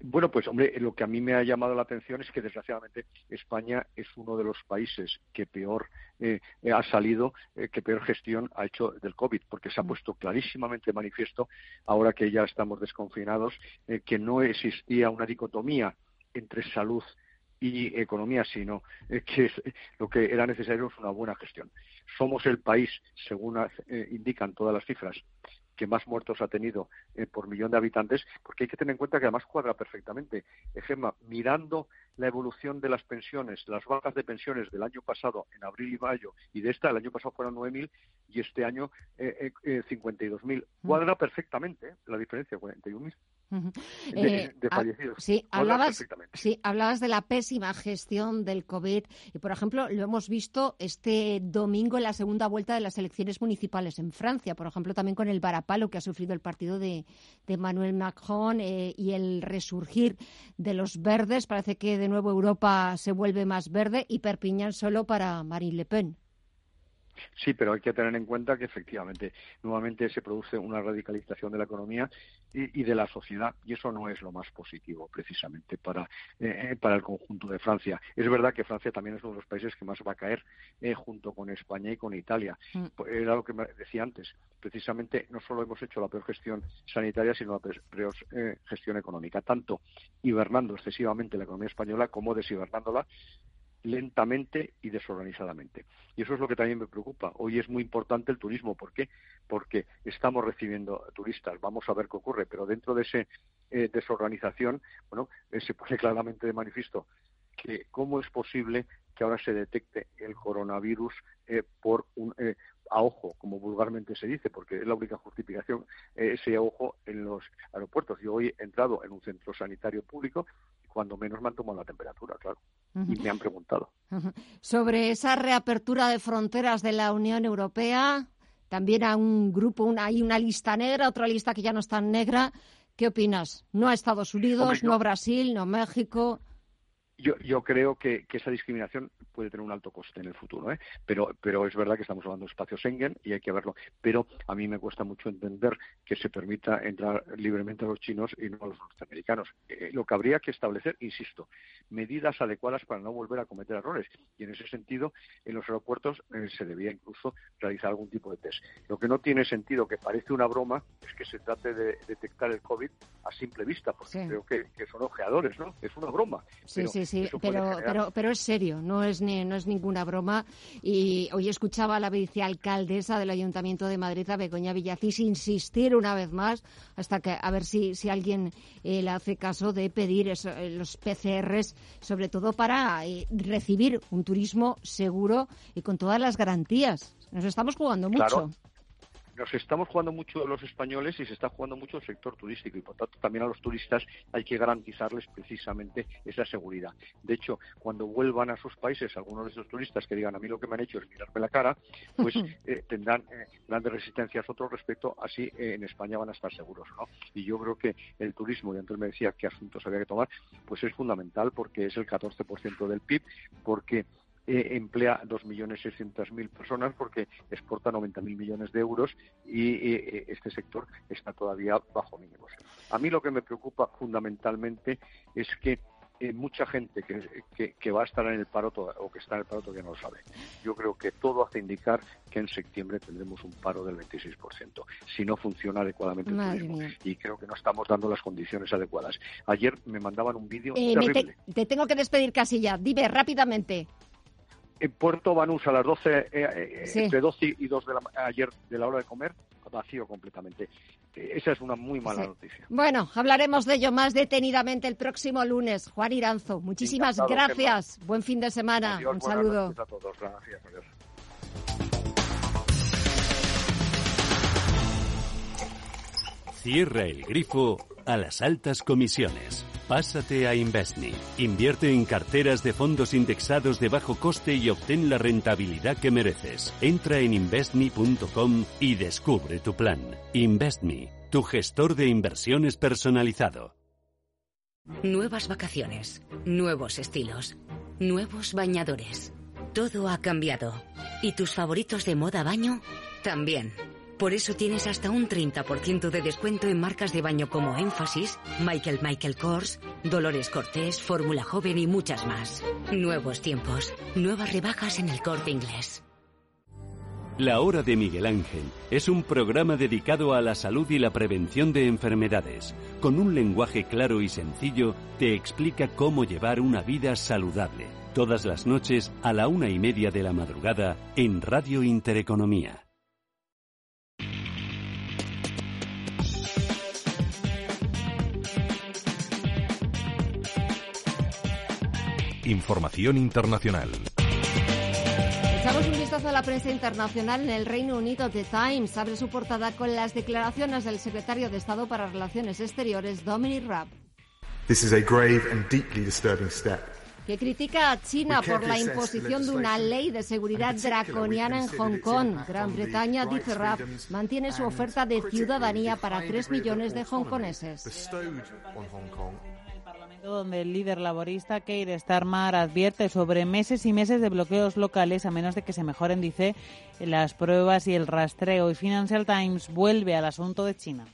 Bueno, pues hombre, lo que a mí me ha llamado la atención es que desgraciadamente España es uno de los países que peor eh, ha salido, eh, que peor gestión ha hecho del COVID, porque se ha mm. puesto clarísimamente manifiesto, ahora que ya estamos desconfinados, eh, que no existía una dicotomía entre salud y economía, sino que lo que era necesario es una buena gestión. Somos el país, según eh, indican todas las cifras, que más muertos ha tenido eh, por millón de habitantes, porque hay que tener en cuenta que además cuadra perfectamente. Ejemplo, mirando la evolución de las pensiones, las bajas de pensiones del año pasado, en abril y mayo, y de esta, el año pasado fueron 9.000 y este año eh, eh 52.000. Mm. Cuadra perfectamente la diferencia, 41.000. De, eh, fallecidos. Sí hablabas, sí, hablabas de la pésima gestión del COVID y, por ejemplo, lo hemos visto este domingo en la segunda vuelta de las elecciones municipales en Francia, por ejemplo, también con el varapalo que ha sufrido el partido de, de Manuel Macron eh, y el resurgir de los verdes. Parece que de nuevo Europa se vuelve más verde y Perpiñán solo para Marine Le Pen. Sí, pero hay que tener en cuenta que efectivamente nuevamente se produce una radicalización de la economía y, de la sociedad y eso no es lo más positivo precisamente para, eh, eh, para el conjunto de Francia. Es verdad que Francia también es uno de los países que más va a caer eh, junto con España y con Italia. Mm. Pues era lo que me decía antes. Precisamente no solo hemos hecho la peor gestión sanitaria, sino la peor gestión económica, tanto hibernando excesivamente la economía española como deshibernándola lentamente y desorganizadamente. Y eso es lo que también me preocupa. Hoy es muy importante el turismo. ¿Por qué? Porque estamos recibiendo turistas. Vamos a ver qué ocurre. Pero dentro de esa eh, desorganización, bueno, eh, se pone [LAUGHS] claramente de manifiesto que cómo es posible que ahora se detecte el coronavirus eh, por un, a ojo, como vulgarmente se dice, porque es la única justificación, eh, ese ojo en los aeropuertos. Yo hoy he entrado en un centro sanitario público cuando menos me han tomado la temperatura, claro, y me han preguntado. Sobre esa reapertura de fronteras de la Unión Europea, también hay un grupo, una, hay una lista negra, otra lista que ya no es tan negra. ¿Qué opinas? No a Estados Unidos, no a Brasil, no a México. Yo, yo creo que, esa discriminación puede tener un alto coste en el futuro, ¿eh? pero, pero es verdad que estamos hablando de espacio Schengen y hay que verlo. Pero a mí me cuesta mucho entender que se permita entrar libremente a los chinos y no a los norteamericanos. Eh, lo que habría que establecer, insisto, medidas adecuadas para no volver a cometer errores. Y en ese sentido, en los aeropuertos eh, se debía incluso realizar algún tipo de test. Lo que no tiene sentido, que parece una broma, es que se trate de detectar el COVID a simple vista, porque creo que, son ojeadores, ¿no? Es una broma. Sí, sí, sí, pero, pero, pero es serio, no es, ni, no es ninguna broma. Y hoy escuchaba a la vicealcaldesa del Ayuntamiento de Madrid, a Begoña Villacís, insistir una vez más, hasta que a ver si, si alguien eh, le hace caso de pedir eh, los PCRs, sobre todo para eh, recibir un turismo seguro y con todas las garantías. Nos estamos jugando mucho nos estamos jugando mucho los españoles y se está jugando mucho el sector turístico y por tanto también a los turistas hay que garantizarles precisamente esa seguridad. De hecho, cuando vuelvan a sus países algunos de esos turistas que digan a mí lo que me han hecho es mirarme la cara, pues eh, tendrán eh, grandes resistencias otros respecto, así eh, en España van a estar seguros. ¿no? Y yo creo que el turismo, y antes me decía qué asuntos había que tomar, pues es fundamental porque es el 14% del PIB, porque eh, emplea 2.600.000 personas porque exporta 90.000 millones de euros y eh, este sector está todavía bajo mínimos. A mí lo que me preocupa fundamentalmente es que eh, mucha gente que, que, va a estar en el paro o que está en el paro todavía no lo sabe. Yo creo que todo hace indicar que en septiembre tendremos un paro del 26%, si no funciona adecuadamente el turismo. Y creo que no estamos dando las condiciones adecuadas. Ayer me mandaban un vídeo terrible. te, tengo que despedir casi ya. Dime rápidamente en Puerto Banús a las 12, eh, eh, entre 12 y 2 de la, ayer de la hora de comer, vacío completamente. Eh, esa es una muy mala noticia. Bueno, hablaremos de ello más detenidamente el próximo lunes. Juan Iranzo, muchísimas gracias. Buen fin de semana. Un saludo. A todos. Gracias. Cierra el grifo a las altas comisiones. Pásate a Investme. Invierte en carteras de fondos indexados de bajo coste y obtén la rentabilidad que mereces. Entra en investme.com y descubre tu plan. Investme, tu gestor de inversiones personalizado. Nuevas vacaciones, nuevos estilos, nuevos bañadores. Todo ha cambiado. ¿Y tus favoritos de moda baño? También. Por eso tienes hasta un 30% de descuento en marcas de baño como Énfasis, Michael Michael Kors, Dolores Cortés, Fórmula Joven y muchas más. Nuevos tiempos, nuevas rebajas en el corte inglés. La Hora de Miguel Ángel es un programa dedicado a la salud y la prevención de enfermedades. Con un lenguaje claro y sencillo, te explica cómo llevar una vida saludable. Todas las noches a la una y media de la madrugada en Radio Intereconomía. Información internacional. Echamos un vistazo a la prensa internacional en el Reino Unido. The Times abre su portada con las declaraciones del secretario de Estado para Relaciones Exteriores, Dominic Raab. This is a grave and deeply disturbing step que critica a China por la imposición de una ley de seguridad draconiana en Hong Kong. Gran Bretaña, dice Raab, mantiene su oferta de ciudadanía para tres millones de hongkoneses donde el líder laborista Keir Starmer advierte sobre meses y meses de bloqueos locales a menos de que se mejoren, dice, las pruebas y el rastreo. Y Financial Times vuelve al asunto de China.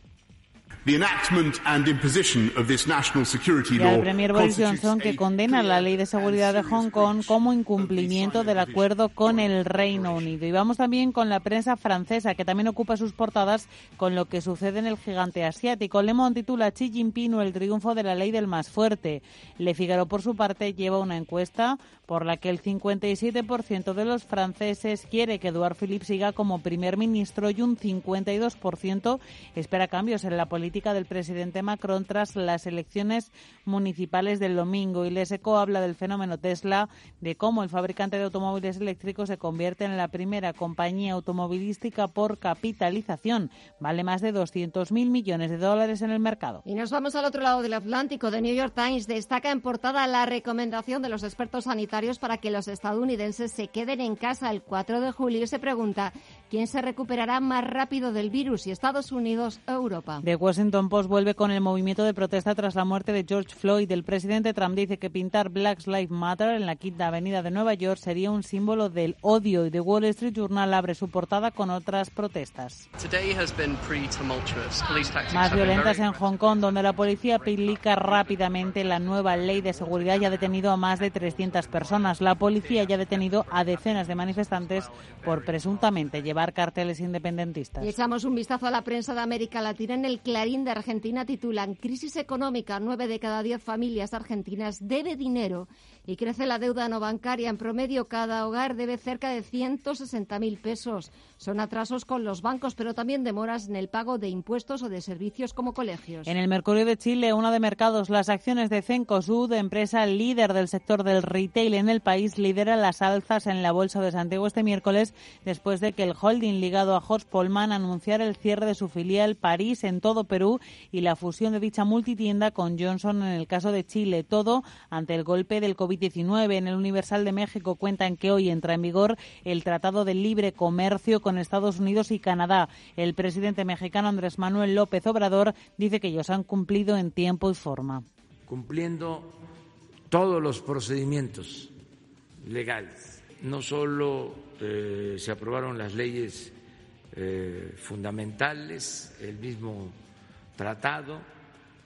Y al Premier Boris Johnson que condena la ley de seguridad de Hong Kong como incumplimiento del acuerdo con el Reino Unido. Y vamos también con la prensa francesa que también ocupa sus portadas con lo que sucede en el gigante asiático. Le Monde titula Xi Jinping o el triunfo de la ley del más fuerte. Le Figaro por su parte lleva una encuesta por la que el 57% de los franceses quiere que Edouard Philippe siga como primer ministro y un 52% espera cambios en la política política del presidente Macron tras las elecciones municipales del domingo. Y Leseco habla del fenómeno Tesla, de cómo el fabricante de automóviles eléctricos se convierte en la primera compañía automovilística por capitalización. Vale más de 200.000 millones de dólares en el mercado. Y nos vamos al otro lado del Atlántico. The New York Times destaca en portada la recomendación de los expertos sanitarios para que los estadounidenses se queden en casa el 4 de julio y se pregunta quién se recuperará más rápido del virus, si Estados Unidos o Europa. The Washington Post vuelve con el movimiento de protesta tras la muerte de George Floyd. El presidente Trump dice que pintar Black Lives Matter en la quinta avenida de Nueva York sería un símbolo del odio y The Wall Street Journal abre su portada con otras protestas. Más violentas en Hong Kong, donde la policía aplica rápidamente la nueva ley de seguridad y ha detenido a más de 300 personas. La policía ya ha detenido a decenas de manifestantes por presuntamente llevar carteles independentistas. Y echamos un vistazo a la prensa de América Latina. En el Clarín de Argentina titulan Crisis económica. Nueve de cada diez familias argentinas debe dinero y crece la deuda no bancaria. En promedio, cada hogar debe cerca de 160.000 pesos. Son atrasos con los bancos, pero también demoras en el pago de impuestos o de servicios como colegios. En el Mercurio de Chile, una de mercados, las acciones de Cencosud, empresa líder del sector del retail en el país, lidera las alzas en la Bolsa de Santiago este miércoles después de que el holding ligado a Horst Polman anunciara el cierre de su filial París en todo Perú y la fusión de dicha multitienda con Johnson en el caso de Chile. Todo ante el golpe del COVID 19 En el Universal de México cuentan que hoy entra en vigor el Tratado de Libre Comercio con Estados Unidos y Canadá. El presidente mexicano Andrés Manuel López Obrador dice que ellos han cumplido en tiempo y forma. Cumpliendo todos los procedimientos legales. No solo eh, se aprobaron las leyes eh, fundamentales, el mismo tratado,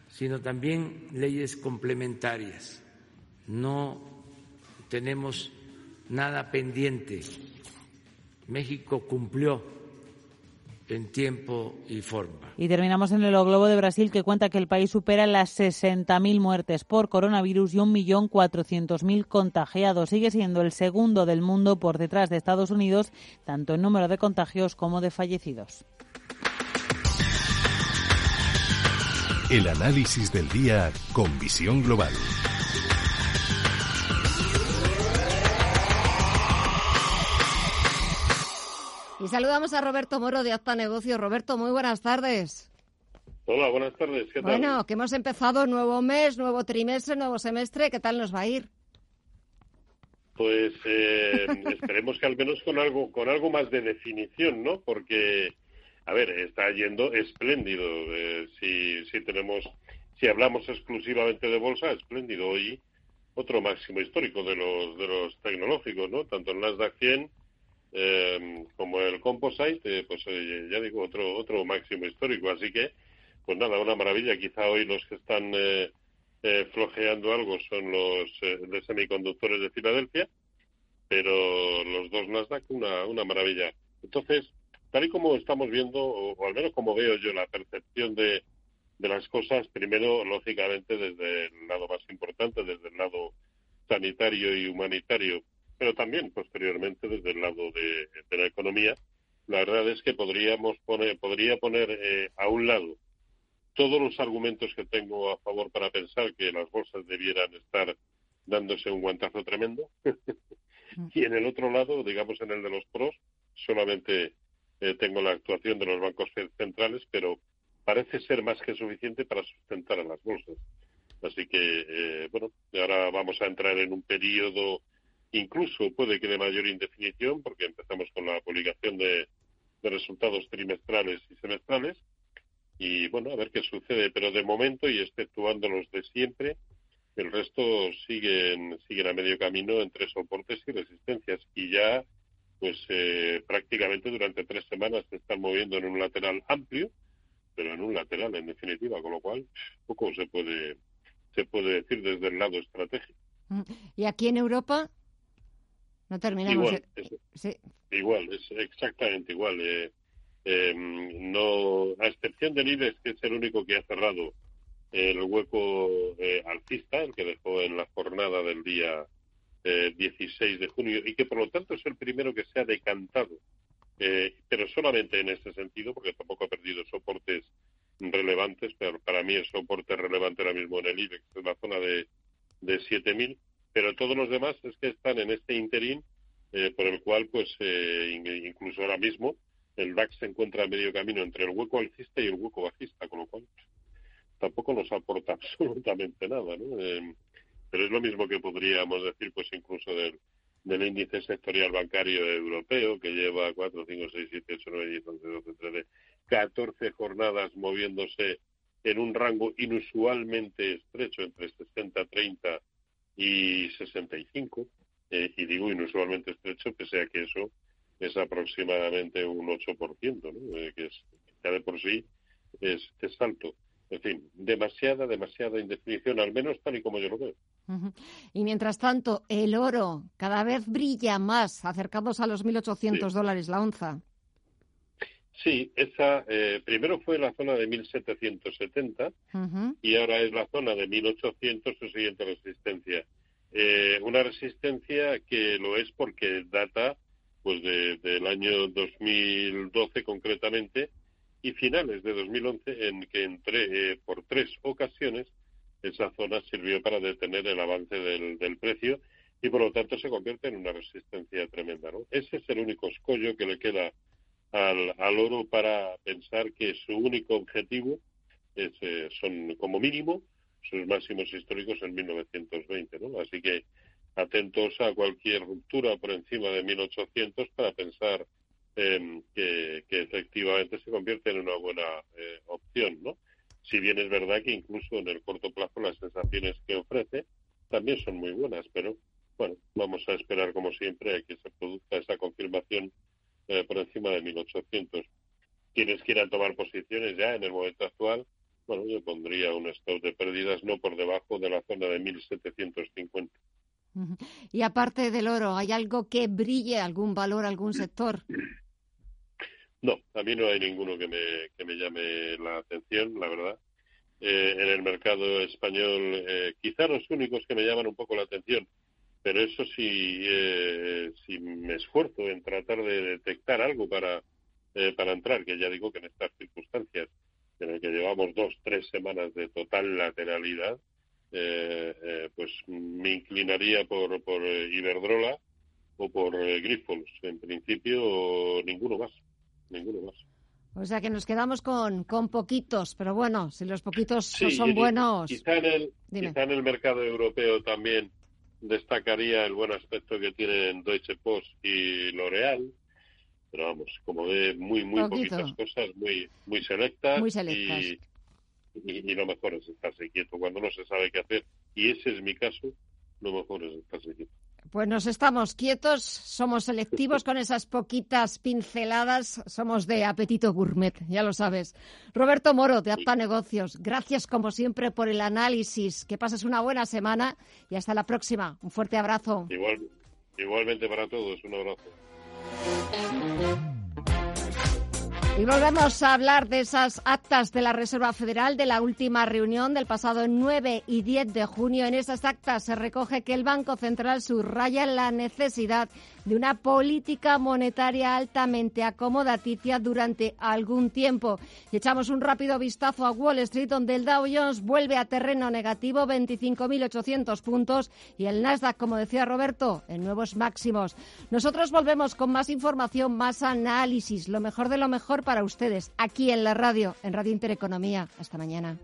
sino también leyes complementarias. No tenemos nada pendiente. México cumplió en tiempo y forma. Y terminamos en el Globo de Brasil, que cuenta que el país supera las 60.000 muertes por coronavirus y 1.400.000 contagiados. Sigue siendo el segundo del mundo por detrás de Estados Unidos, tanto en número de contagios como de fallecidos. El análisis del día con visión global. Y saludamos a Roberto Moro de Acta Negocio. Roberto, muy buenas tardes. Hola, buenas tardes. ¿Qué tal? Bueno, que hemos empezado nuevo mes, nuevo trimestre, nuevo semestre. ¿Qué tal nos va a ir? Pues eh, [LAUGHS] esperemos que al menos con algo, con algo más de definición, ¿no? Porque, a ver, está yendo espléndido. Eh, si, si tenemos, si hablamos exclusivamente de bolsa, espléndido. Hoy otro máximo histórico de los, de los tecnológicos, ¿no? Tanto en Nasdaq 100 eh, como el Composite, eh, pues ya digo, otro, otro máximo histórico. Así que, pues nada, una maravilla. Quizá hoy los que están eh, eh flojeando algo son los eh, de semiconductores de Filadelfia, pero los dos Nasdaq, una, una maravilla. Entonces, tal y como estamos viendo, o, al menos como veo yo la percepción de, de las cosas, primero, lógicamente, desde el lado más importante, desde el lado sanitario y humanitario, pero también posteriormente desde el lado de, la economía. La verdad es que podríamos poner, podría poner eh, a un lado todos los argumentos que tengo a favor para pensar que las bolsas debieran estar dándose un guantazo tremendo. [LAUGHS] y en el otro lado, digamos en el de los pros, solamente eh, tengo la actuación de los bancos centrales, pero parece ser más que suficiente para sustentar a las bolsas. Así que, eh, bueno, ahora vamos a entrar en un periodo incluso puede que de mayor indefinición, porque empezamos con la publicación de, resultados trimestrales y semestrales, y bueno, a ver qué sucede, pero de momento, y exceptuando los de siempre, el resto siguen, siguen a medio camino entre soportes y resistencias, y ya, pues eh, prácticamente durante tres semanas se están moviendo en un lateral amplio, pero en un lateral en definitiva, con lo cual poco se puede, se puede decir desde el lado estratégico. Mm. ¿Y aquí en Europa? No terminamos. Igual, es, igual, es exactamente igual. Eh, no, a excepción del IBEX, que es el único que ha cerrado el hueco eh, alcista, el que dejó en la jornada del día 16 eh, de junio, y que por lo tanto es el primero que se ha decantado, pero solamente en ese sentido, porque tampoco ha perdido soportes relevantes, pero mí el soporte relevante ahora mismo en el IBEX es la zona de, de 7.000, pero todos los demás es que están en este interín eh, por el cual, pues, eh, incluso ahora mismo, el DAX se encuentra a medio camino entre el hueco alcista y el hueco bajista, con lo cual tampoco nos aporta [LAUGHS] absolutamente nada, ¿no? Eh, pero es lo mismo que podríamos decir, pues, incluso del, del índice sectorial bancario europeo, que lleva 4, 5, 6, 7, 8, 9, 10, 11, 12, 13, 14 jornadas moviéndose en un rango inusualmente estrecho entre 60, 30 y 65, eh, y digo inusualmente estrecho, pese a que eso es aproximadamente un 8%, ¿no? Eh, que es, ya de por sí es, es alto. En fin, demasiada, demasiada indefinición, al menos tal y como yo lo veo. Y mientras tanto, el oro cada vez brilla más, acercados a los 1.800 dólares la onza. Sí, esa eh, primero fue la zona de 1770 y ahora es la zona de 1800 su siguiente resistencia. Eh, una resistencia que lo es porque data pues del año 2012 concretamente y finales de 2011 en que entré eh, por tres ocasiones esa zona sirvió para detener el avance del, del, precio y por lo tanto se convierte en una resistencia tremenda. ¿no? Ese es el único escollo que le queda al, al oro para pensar que su único objetivo es, eh, son como mínimo sus máximos históricos en 1920. ¿no? Así que atentos a cualquier ruptura por encima de 1800 para pensar eh, que, que, efectivamente se convierte en una buena eh, opción, ¿no? Si bien es verdad que incluso en el corto plazo las sensaciones que ofrece también son muy buenas, pero bueno, vamos a esperar como siempre a que se produzca esa confirmación eh, por encima de 1800. Quienes quieran tomar posiciones ya en el momento actual, bueno, yo pondría un stop de pérdidas no por debajo de la zona de 1750. Y aparte del oro, ¿hay algo que brille, algún valor, algún sector? No, a mí no hay ninguno que me, que me llame la atención, la verdad. Eh, en el mercado español, eh, quizá los únicos que me llaman un poco la atención, pero eso sí, eh, si me esfuerzo en tratar de detectar algo para, eh, para entrar, que ya digo que en estas circunstancias, en el que llevamos dos, tres semanas de total lateralidad, eh, pues me inclinaría por, por Iberdrola o por Grifols. En principio, ninguno más ninguno más. O sea que nos quedamos con, con poquitos, pero bueno, si los poquitos no son buenos. Quizá en, el, quizá en el mercado europeo también destacaría el buen aspecto que tienen Deutsche Post y L'Oreal, pero vamos, como de muy, muy poquitas cosas, muy, muy selectas. Muy selectas. Y, y, lo mejor es estarse quieto cuando no se sabe qué hacer. Y ese es mi caso, lo mejor es estarse quieto. Pues nos estamos quietos, somos selectivos con esas poquitas pinceladas, somos de apetito gourmet, ya lo sabes. Roberto Moro, de Apta Negocios, gracias como siempre por el análisis. Que pases una buena semana y hasta la próxima. Un fuerte abrazo. igualmente para todos, un abrazo. Y volvemos a hablar de esas actas de la Reserva Federal de la última reunión del pasado 9 y 10 de junio. En esas actas se recoge que el Banco Central subraya la necesidad de una política monetaria altamente acomodaticia durante algún tiempo. Y echamos un rápido vistazo a Wall Street, donde el Dow Jones vuelve a terreno negativo, 25.800 puntos, y el Nasdaq, como decía Roberto, en nuevos máximos. Nosotros volvemos con más información, más análisis, lo mejor de lo mejor para ustedes, aquí en la radio, en Radio Intereconomía. Hasta mañana.